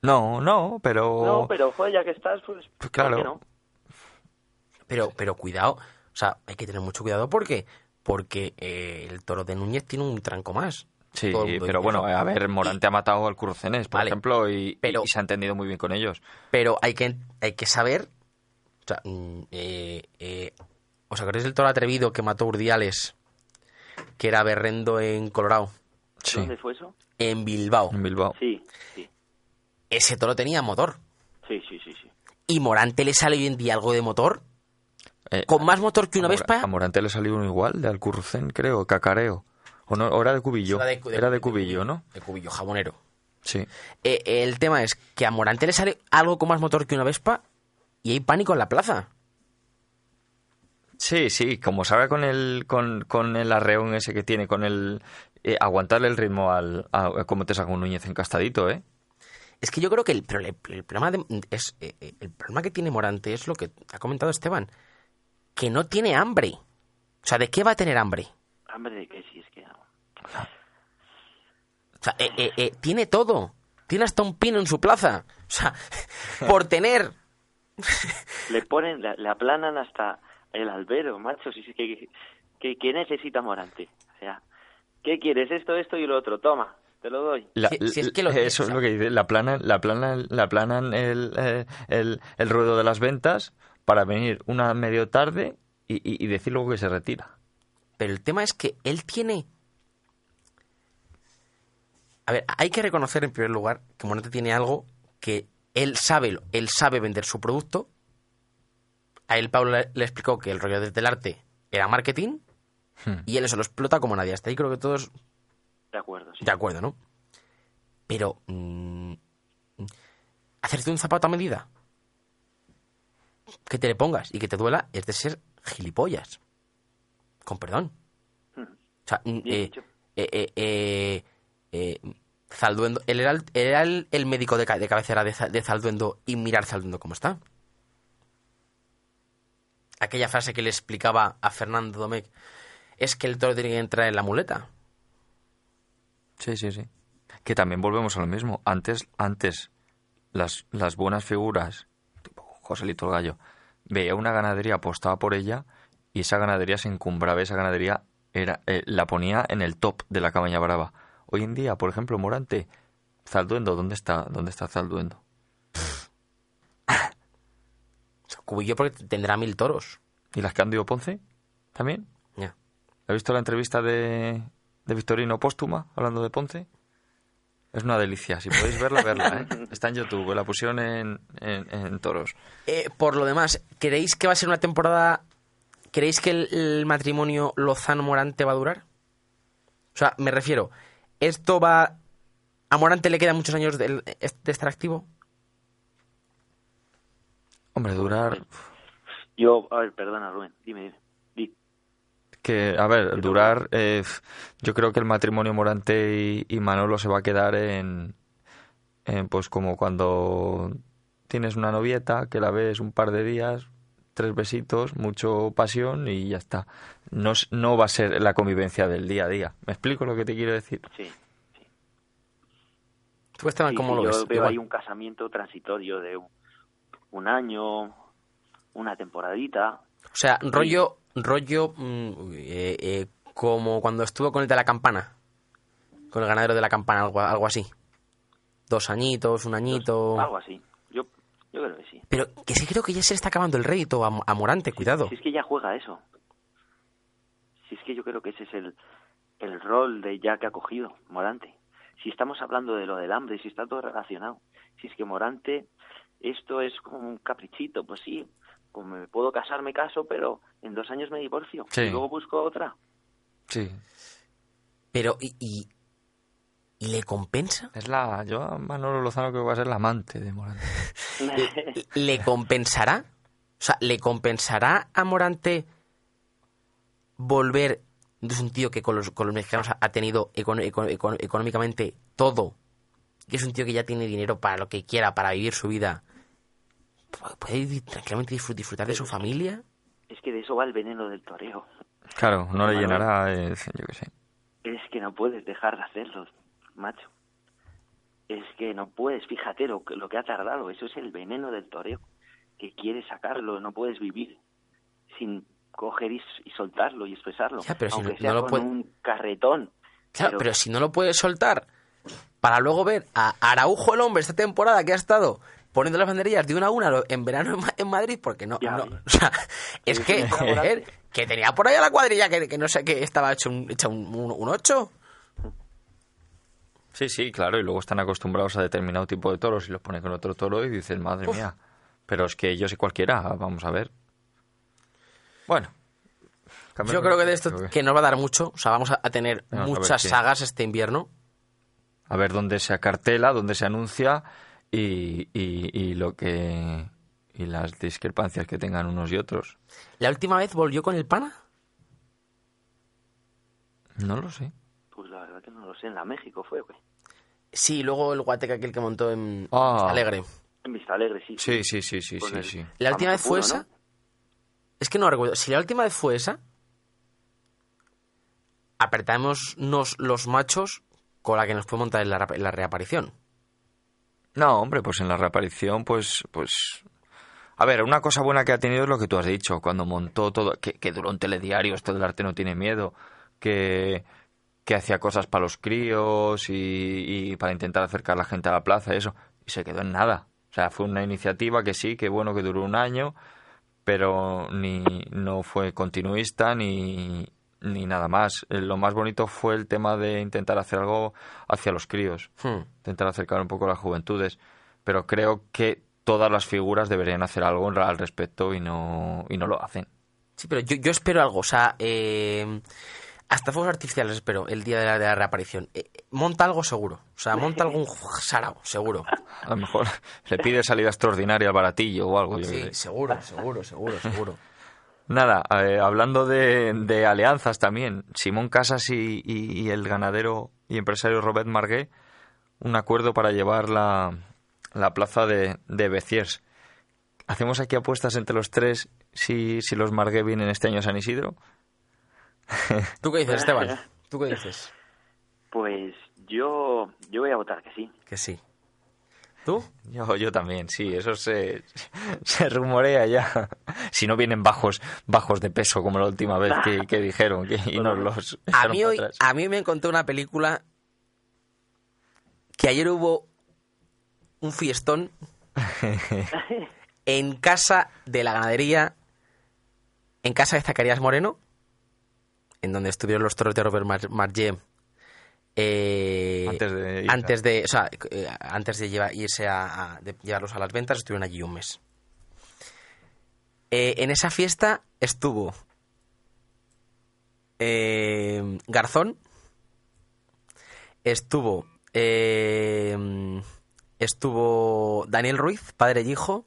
No, no, pero... No, pero joder, ya que estás, pues, Pues ¿por claro. no? Pero, pero cuidado, o sea, hay que tener mucho cuidado porque porque eh, el toro de Núñez tiene un tranco más. Sí, pero bueno, a ver, Morante ha matado al Curcenés, por Vale, ejemplo, y, pero- y se ha entendido muy bien con ellos. Pero hay que, hay que saber. O sea, mm, eh, eh, ¿Os acordáis del toro atrevido que mató Urdiales? Que era berrendo en Colorado. Sí, ¿Dónde fue eso? En Bilbao. en Bilbao. Sí, sí, Ese toro tenía motor. sí, sí, sí, sí. Y Morante le sale hoy en día algo de motor. Eh, Con más motor que una Vespa. A Morante le salió uno igual, de Alcurcén, creo, Cacareo. O, no, o era de Cubillo. Era de, de- era de Cubillo, ¿no? De cubillo, jabonero. Sí. Eh, el tema es que a Morante le sale algo con más motor que una Vespa y hay pánico en la plaza. Sí, sí, como sabe con el, con, con el arreón ese que tiene, con el... eh, aguantarle el ritmo al... A, como te saca un Núñez encastadito, ¿eh? Es que yo creo que el, pero el, el problema de- es eh, el problema que tiene Morante es lo que ha comentado Esteban, que no tiene hambre. O sea, ¿de qué va a tener hambre? Hambre de que sí, es que... no. O sea, eh, eh, eh, tiene todo. Tiene hasta un pino en su plaza. O sea, por tener. Le ponen, le, le aplanan hasta el albero, macho. Si es que, que, que necesita Morante. O sea, ¿qué quieres? Esto, esto y lo otro. Toma, te lo doy. La- Si- si es que lo- eso es lo que dice, la planan, la planan, la planan el, eh, el, el ruedo de las ventas para venir una medio tarde y, y- y decir luego que se retira. Pero el tema es que él tiene. A ver, hay que reconocer en primer lugar que Morante tiene algo que él sabe, él sabe vender su producto. A él Pablo le, explicó que el rollo desde el arte era marketing Hmm. y él eso lo explota como nadie. Hasta ahí creo que todos De acuerdo, sí. de acuerdo, ¿no? Pero mm, hacerte un zapato a medida que te le pongas y que te duela es de ser gilipollas. Con perdón. Mm. O sea, mm, eh, eh, eh, eh, eh, Zalduendo, él era, el, era el, el médico de, ca- de cabecera de, Za- de Zalduendo y mirar Zalduendo cómo está. Aquella frase que le explicaba a Fernando Domecq es que el toro tiene que entrar en la muleta. Sí, sí, sí. Que también volvemos a lo mismo. Antes, antes las, las buenas figuras, Joselito el Gallo, veía una ganadería, apostaba por ella y esa ganadería se encumbraba, esa ganadería era, eh, la ponía en el top de la cabaña brava. Hoy en día, por ejemplo, Morante, Zalduendo, ¿dónde está, dónde está Zalduendo? Cubillo porque tendrá mil toros. ¿Y las Cándido Ponce? ¿También? Ya. ¿Has visto la entrevista de, de Victorino Póstuma hablando de Ponce? Es una delicia. Si podéis verla, verla. ¿eh? Está en YouTube. La pusieron en, en, en toros. Eh, por lo demás, ¿creéis que va a ser una temporada... ¿Creéis que el, el matrimonio Lozano-Morante va a durar? O sea, me refiero, ¿esto va... ¿A Morante le quedan muchos años de, de estar activo? Hombre, durar. Yo, a ver, perdona, Rubén, dime, dime. Que, a ver, durar. eh, yo creo que el matrimonio Morante y, y Manolo se va a quedar en, en. Pues como cuando tienes una novieta que la ves un par de días, tres besitos, mucho pasión y ya está. No, es- no va a ser la convivencia del día a día. ¿Me explico lo que te quiero decir? Sí. ¿Tú, Esteban, Sí, cómo sí, lo yo ves? veo Igual. ahí un casamiento transitorio de un, un año, una temporadita. O sea, rollo, rollo mm, eh, eh, como cuando estuvo con el de la campana. Con el ganadero de la campana, algo, algo así. Dos añitos, un añito. Algo así. Yo, yo creo que sí. Pero que sí creo que ya se le está acabando el rédito a, a Morante, cuidado. Si es que ya juega eso. Si es que yo creo que ese es el, el rol de ya que ha cogido Morante. Si estamos hablando de lo del hambre, si está todo relacionado. Si es que Morante, esto es como un caprichito, pues sí, me puedo casar, me caso, pero en dos años me divorcio. Sí. Y luego busco otra. Sí. Pero, ¿y, y, y le compensa? Es la. Yo a Manolo Lozano creo que va a ser la amante de Morante. ¿Le compensará? O sea, ¿le compensará a Morante volver? Es un tío que con los, con los mexicanos ha- tenido econo- econo- econo- económicamente todo. Que es un tío que ya tiene dinero para lo que quiera, para vivir su vida. ¿Pu- ¿Puede tranquilamente disfrut- disfrutar de su familia? es que de eso va el veneno del toreo. Claro, no le llenará. eh, yo qué sé. Es que no puedes dejar de hacerlo, macho. Es que no puedes, fíjate lo, que- lo que ha tardado. Eso es el veneno del toreo. Que quieres sacarlo, no puedes vivir sin coger y, y soltarlo y expresarlo. Ya, pero si aunque no- sea no lo con puede- un carretón. Claro, pero... si no lo puedes soltar para luego ver a Araujo el hombre esta temporada que ha estado poniendo las banderillas de una a una en verano en, Ma- en Madrid, porque no, o sea, es que, joder, que tenía por ahí a la cuadrilla que, que no sé qué estaba hecho un, hecha un, un, un 8. Sí, sí, claro, y luego están acostumbrados a determinado tipo de toros y los ponen con otro toro y dices, madre mía. Pero es que yo sé cualquiera, vamos a ver. Bueno. Yo creo que de esto que- que nos va a dar mucho, o sea, vamos a, tener Vamos a ver muchas sagas este invierno. A ver dónde se acartela, dónde se anuncia y, y, y lo que... y las discrepancias que tengan unos y otros. ¿La última vez volvió con el pana? No lo sé. Pues la verdad que no lo sé. En la México fue, güey. Sí, luego el guateque aquel que montó en Ah. Alegre. En Vista Alegre, sí. Sí, sí, sí, sí, sí, el- sí. ¿La última vez fue esa? ¿no? Es que no recuerdo. Si la última vez fue esa, apretámonos los machos con la que nos puede montar en la, rap- en la reaparición. No, hombre, pues en la reaparición, pues, pues... A ver, una cosa buena que ha tenido es lo que tú has dicho, cuando montó todo, que, duró un telediario, esto del arte no tiene miedo, que, que hacía cosas para los críos y, y para intentar acercar a la gente a la plaza, eso, y se quedó en nada. O sea, fue una iniciativa que sí, que bueno, que duró un año, pero ni no fue continuista ni, ni nada más. Eh, Lo más bonito fue el tema de intentar hacer algo hacia los críos Hmm. intentar acercar un poco a las juventudes, pero creo que todas las figuras deberían hacer algo al respecto y no, y no lo hacen. Sí, pero yo, yo espero algo. O sea, eh, hasta fuegos artificiales espero el día de la, de la reaparición. Eh, monta algo seguro. O sea, monta algún sarao, seguro. A lo mejor le pide salida extraordinaria al baratillo o algo. yo Sí, seguro, seguro, seguro, seguro. Nada, eh, hablando de, de alianzas también, Simón Casas y, y- y el ganadero y empresario Robert Marguet, un acuerdo para llevar la, la plaza de, de Beciers. ¿Hacemos aquí apuestas entre los tres si, si los Marguet vienen este año a San Isidro? ¿Tú qué dices, Esteban? ¿Tú qué dices? Pues yo, yo voy a votar que sí. Que sí. ¿Tú? Yo, yo también, sí, eso se, se rumorea ya. Si no vienen bajos, bajos de peso como la última vez que, que dijeron que, y nos los A mí, hoy, a mí me encontré una película que ayer hubo un fiestón en casa de la ganadería, en casa de Zacarías Moreno, en donde estuvieron los toros de Robert Mar Margé, eh, Antes de irse. antes de, o sea, eh, antes de llevar- irse a, a- de llevarlos a las ventas, estuvieron allí un mes. Eh, en esa fiesta estuvo Garzón, estuvo estuvo Daniel Ruiz, padre y hijo,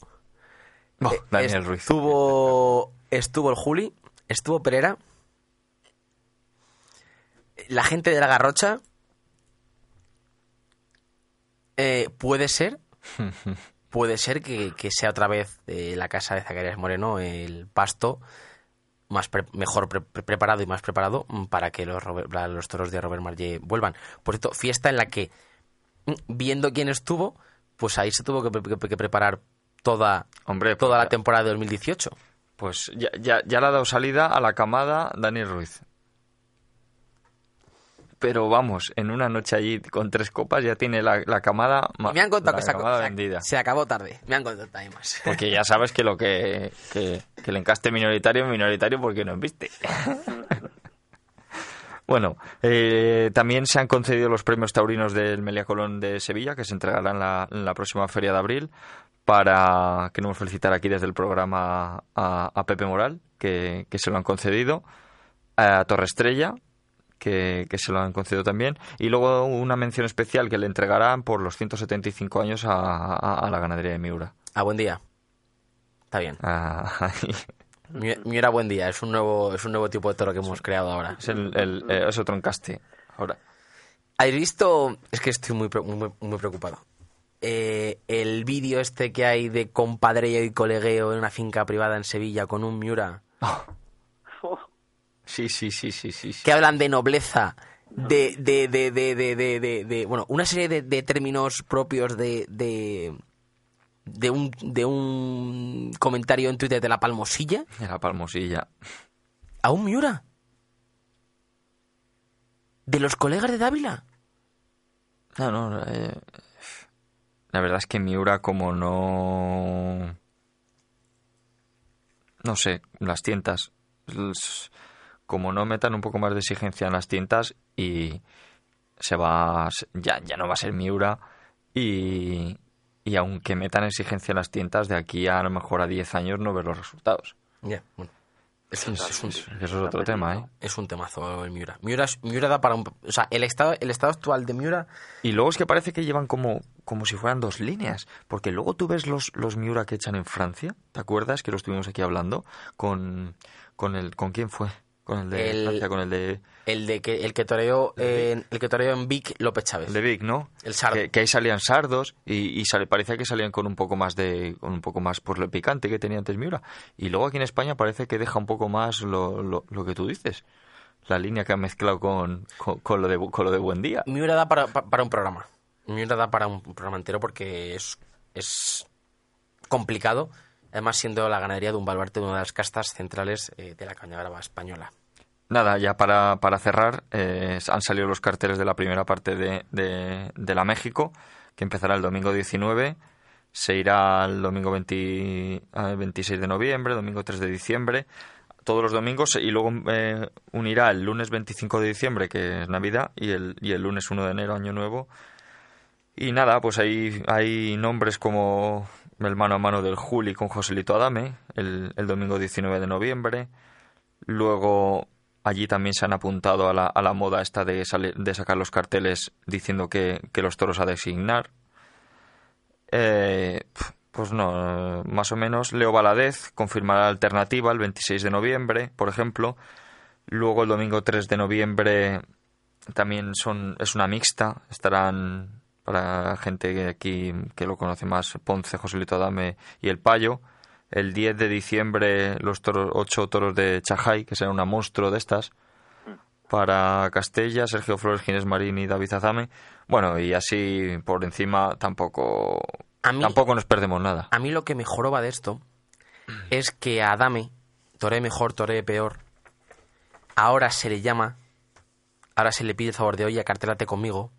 No, eh, Daniel Ruiz. estuvo estuvo el Juli, estuvo Pereira, la gente de la Garrocha, eh, puede ser puede ser que, que sea otra vez eh, la casa de Zacarías Moreno el pasto más pre- mejor pre- pre- preparado y más preparado mm, para que los, Robert- para los toros de Robert Marley vuelvan. Por cierto, fiesta en la que, mm, viendo quién estuvo, pues ahí se tuvo que, pre- que- que preparar toda, Hombre, toda pues la ya- temporada de 2018. Pues ya, ya, ya le ha dado salida a la camada Daniel Ruiz. Pero vamos, en una noche allí con tres copas ya tiene la, la camada, ma- me han contado que se, ac- se ac- vendida. se acabó tarde. Me han contado también más. Porque ya sabes que lo que, que, que el encaste minoritario es minoritario porque no viste. bueno, eh, también se han concedido los premios taurinos del Melia Colón de Sevilla, que se entregarán la, en la próxima feria de abril, para queremos felicitar aquí desde el programa a, a Pepe Moral, que, que se lo han concedido, a Torre Estrella, que, que se lo han concedido también, y luego una mención especial que le entregarán por los 175 años a, a- a la ganadería de Miura. A buen día. Está bien. Ah, Mi, Miura buen día. Es un nuevo, es un nuevo tipo de toro que hemos creado ahora. es, el, el- eh, es otro encaste ahora. ¿Habéis visto? Es que estoy muy, muy, muy preocupado. Eh, el vídeo este que hay de compadreo y colegueo en una finca privada en Sevilla con un Miura Sí, sí, sí, sí, sí. sí. que hablan de nobleza, de, de, de, de, de, de, de- de- bueno, una serie de, términos propios de, de, un, de un comentario en Twitter de la Palmosilla De la palmosilla. a un Miura. De los colegas de Dávila. No, no. eh, la verdad es que Miura, como no. No sé, las tientas. Como no metan un poco más de exigencia en las tientas y se va. Ya, ya no va a ser Miura. Y. Y aunque metan exigencia en las tientas, de aquí a, a lo mejor a 10 años no ver los resultados. Ya, bueno. Es, un- es un- Eso es otro tema, ¿eh? es un temazo el Miura. Miura, Miura da para un... O sea, el estado, el estado actual de Miura... Y luego es que parece que llevan como, como si fueran dos líneas. Porque luego tú ves los, los Miura que echan en Francia. ¿Te acuerdas que lo estuvimos aquí hablando? Con, con el. ¿Con quién fue? Con el de El- Francia, con el de, El de que el que toreó en, el que toreó en Vic López Chávez. el de Vic, ¿no? El sardo. Que, que ahí salían sardos y, y sale- parecía que salían con un poco más de, con un poco más, pues lo picante que tenía antes Miura. Y luego aquí en España parece que deja un poco más lo, lo, lo que tú dices. La línea que ha mezclado con, con, con lo de, con lo de Buen Día. Miura da para, pa- para un programa. Miura da para un programa entero porque es, es complicado. Además, siendo la ganadería de un baluarte de una de las castas centrales eh, de la caña brava española. Nada, ya para, para cerrar, eh, han salido los carteles de la primera parte de, de, la México, que empezará el domingo 19, se irá el domingo 20 al 26 de noviembre, domingo 3 de diciembre, todos los domingos, y luego eh, unirá el lunes 25 de diciembre, que es Navidad, y el, y el lunes 1 de enero, Año Nuevo. Y nada, pues ahí hay nombres como el mano a mano del Juli con Joselito Adame, el, el domingo 19 de noviembre. Luego allí también se han apuntado a la, a la moda esta de, de sacar los carteles diciendo que, que los toros a designar. Eh, pues no, más o menos. Leo Valadez confirmará la alternativa el 26 de noviembre, por ejemplo. Luego el domingo 3 de noviembre también son, es una mixta. Estarán para gente que aquí que lo conoce más Ponce, Joselito Adame y El Payo. El 10 de diciembre los toros, ocho toros de Chajay, que será una monstruo de estas. Para Castella, Sergio Flores, Ginés Marín y David Azame. Bueno, y así por encima tampoco, A mí- tampoco nos perdemos nada. A mí lo que me joroba de esto es que a Adame, toré mejor, toré peor, ahora se le llama, ahora se le pide el favor de, oye, cartelate conmigo,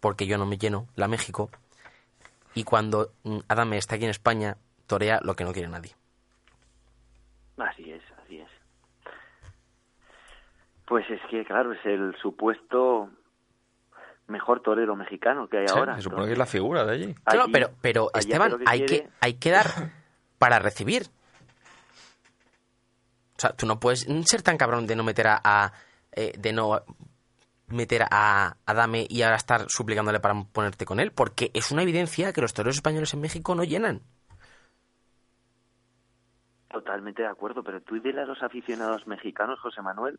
porque yo no me lleno, la México, y cuando mm, Adame está aquí en España, torea lo que no quiere nadie. Así es, así es. Pues es que, claro, es el supuesto mejor torero mexicano que hay Sí, ahora. se supone que es la figura de allí. Claro, pero, pero Esteban, que hay, quiere. que, hay que dar para recibir. O sea, tú no puedes ser tan cabrón de no meter a... a, eh, de no meter a Adame y ahora estar suplicándole para ponerte con él, porque es una evidencia que los toreros españoles en México no llenan. Totalmente de acuerdo, pero tú dile a los aficionados mexicanos, José Manuel,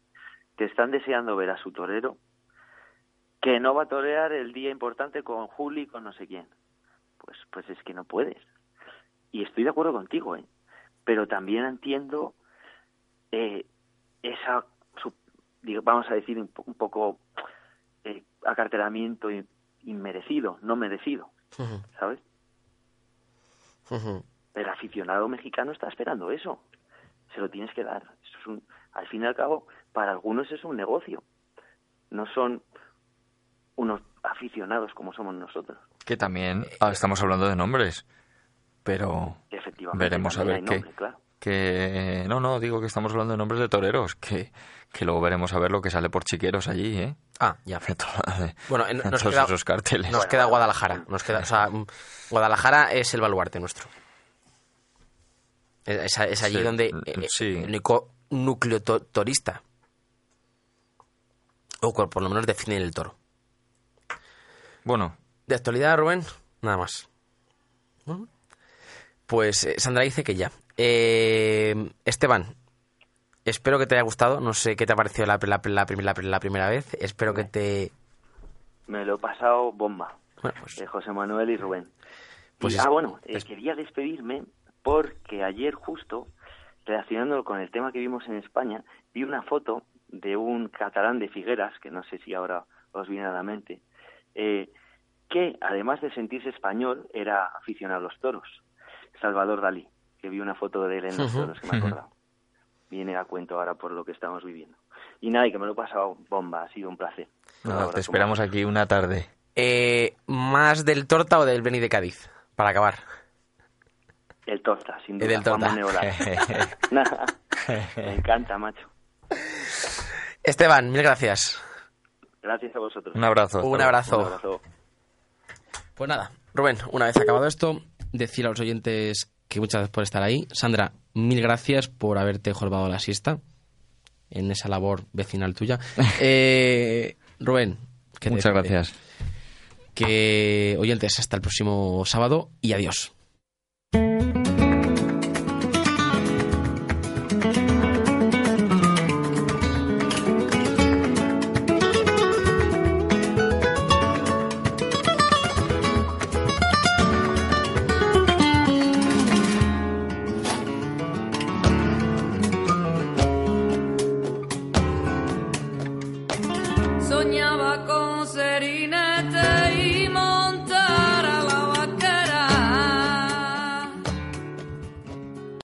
que están deseando ver a su torero, que no va a torear el día importante con Juli y con no sé quién. Pues, pues es que no puedes. Y estoy de acuerdo contigo, ¿eh? Pero también entiendo eh, esa, su- digo, vamos a decir, un, po- un poco eh, acartelamiento in- inmerecido, no merecido, ¿sabes? El aficionado mexicano está esperando eso. Se lo tienes que dar. Eso es un, al fin y al cabo, para algunos es un negocio. No son unos aficionados como somos nosotros. Que también ah, estamos hablando de nombres, pero Efectivamente. veremos a ver qué. claro. Que no, no, digo que estamos hablando de nombres de toreros, que, que luego veremos a ver lo que sale por chiqueros allí, ¿eh? Ah, ya. De- Bueno, eh, de nos queda, esos carteles. nos queda Guadalajara. Nos queda, o sea, Guadalajara es el baluarte nuestro. Es, es allí Sí, donde mm, eh, sí. el único núcleo to- torista. O por lo menos define el toro. Bueno, De actualidad, Rubén, nada más. Pues eh, Sandra dice que ya. Eh, Esteban, espero que te haya gustado. No sé qué te ha parecido la, la- la prim- la- la primera vez. Espero que te... Me lo he pasado bomba. Bueno, pues, de José Manuel y Rubén. Pues Y- es- ah, bueno, eh, es- quería despedirme porque ayer justo, relacionándolo con el tema que vimos en España, vi una foto de un catalán de Figueras, que no sé si ahora os viene a la mente, eh, que además de sentirse español, era aficionado a los toros. Salvador Dalí, que vi una foto de él en los toros, que me he acordado. Viene a cuento ahora por lo que estamos viviendo. Y nada, y que me lo he pasado bomba, ha sido un placer. te esperamos aquí una tarde. eh, ¿Más del Torta o del Beni de Cádiz? Para acabar. El Torta, sin El duda. del Torta. Me encanta, macho. Esteban, mil gracias. Gracias a vosotros. Un abrazo. Un abrazo. Un abrazo. Pues nada, Rubén, una vez acabado esto, decir a los oyentes que muchas gracias por estar ahí. Sandra, mil gracias por haberte jorobado la siesta en esa labor vecinal tuya. Eh, Rubén, que te- Muchas gracias. Que oyentes, hasta el próximo sábado y adiós.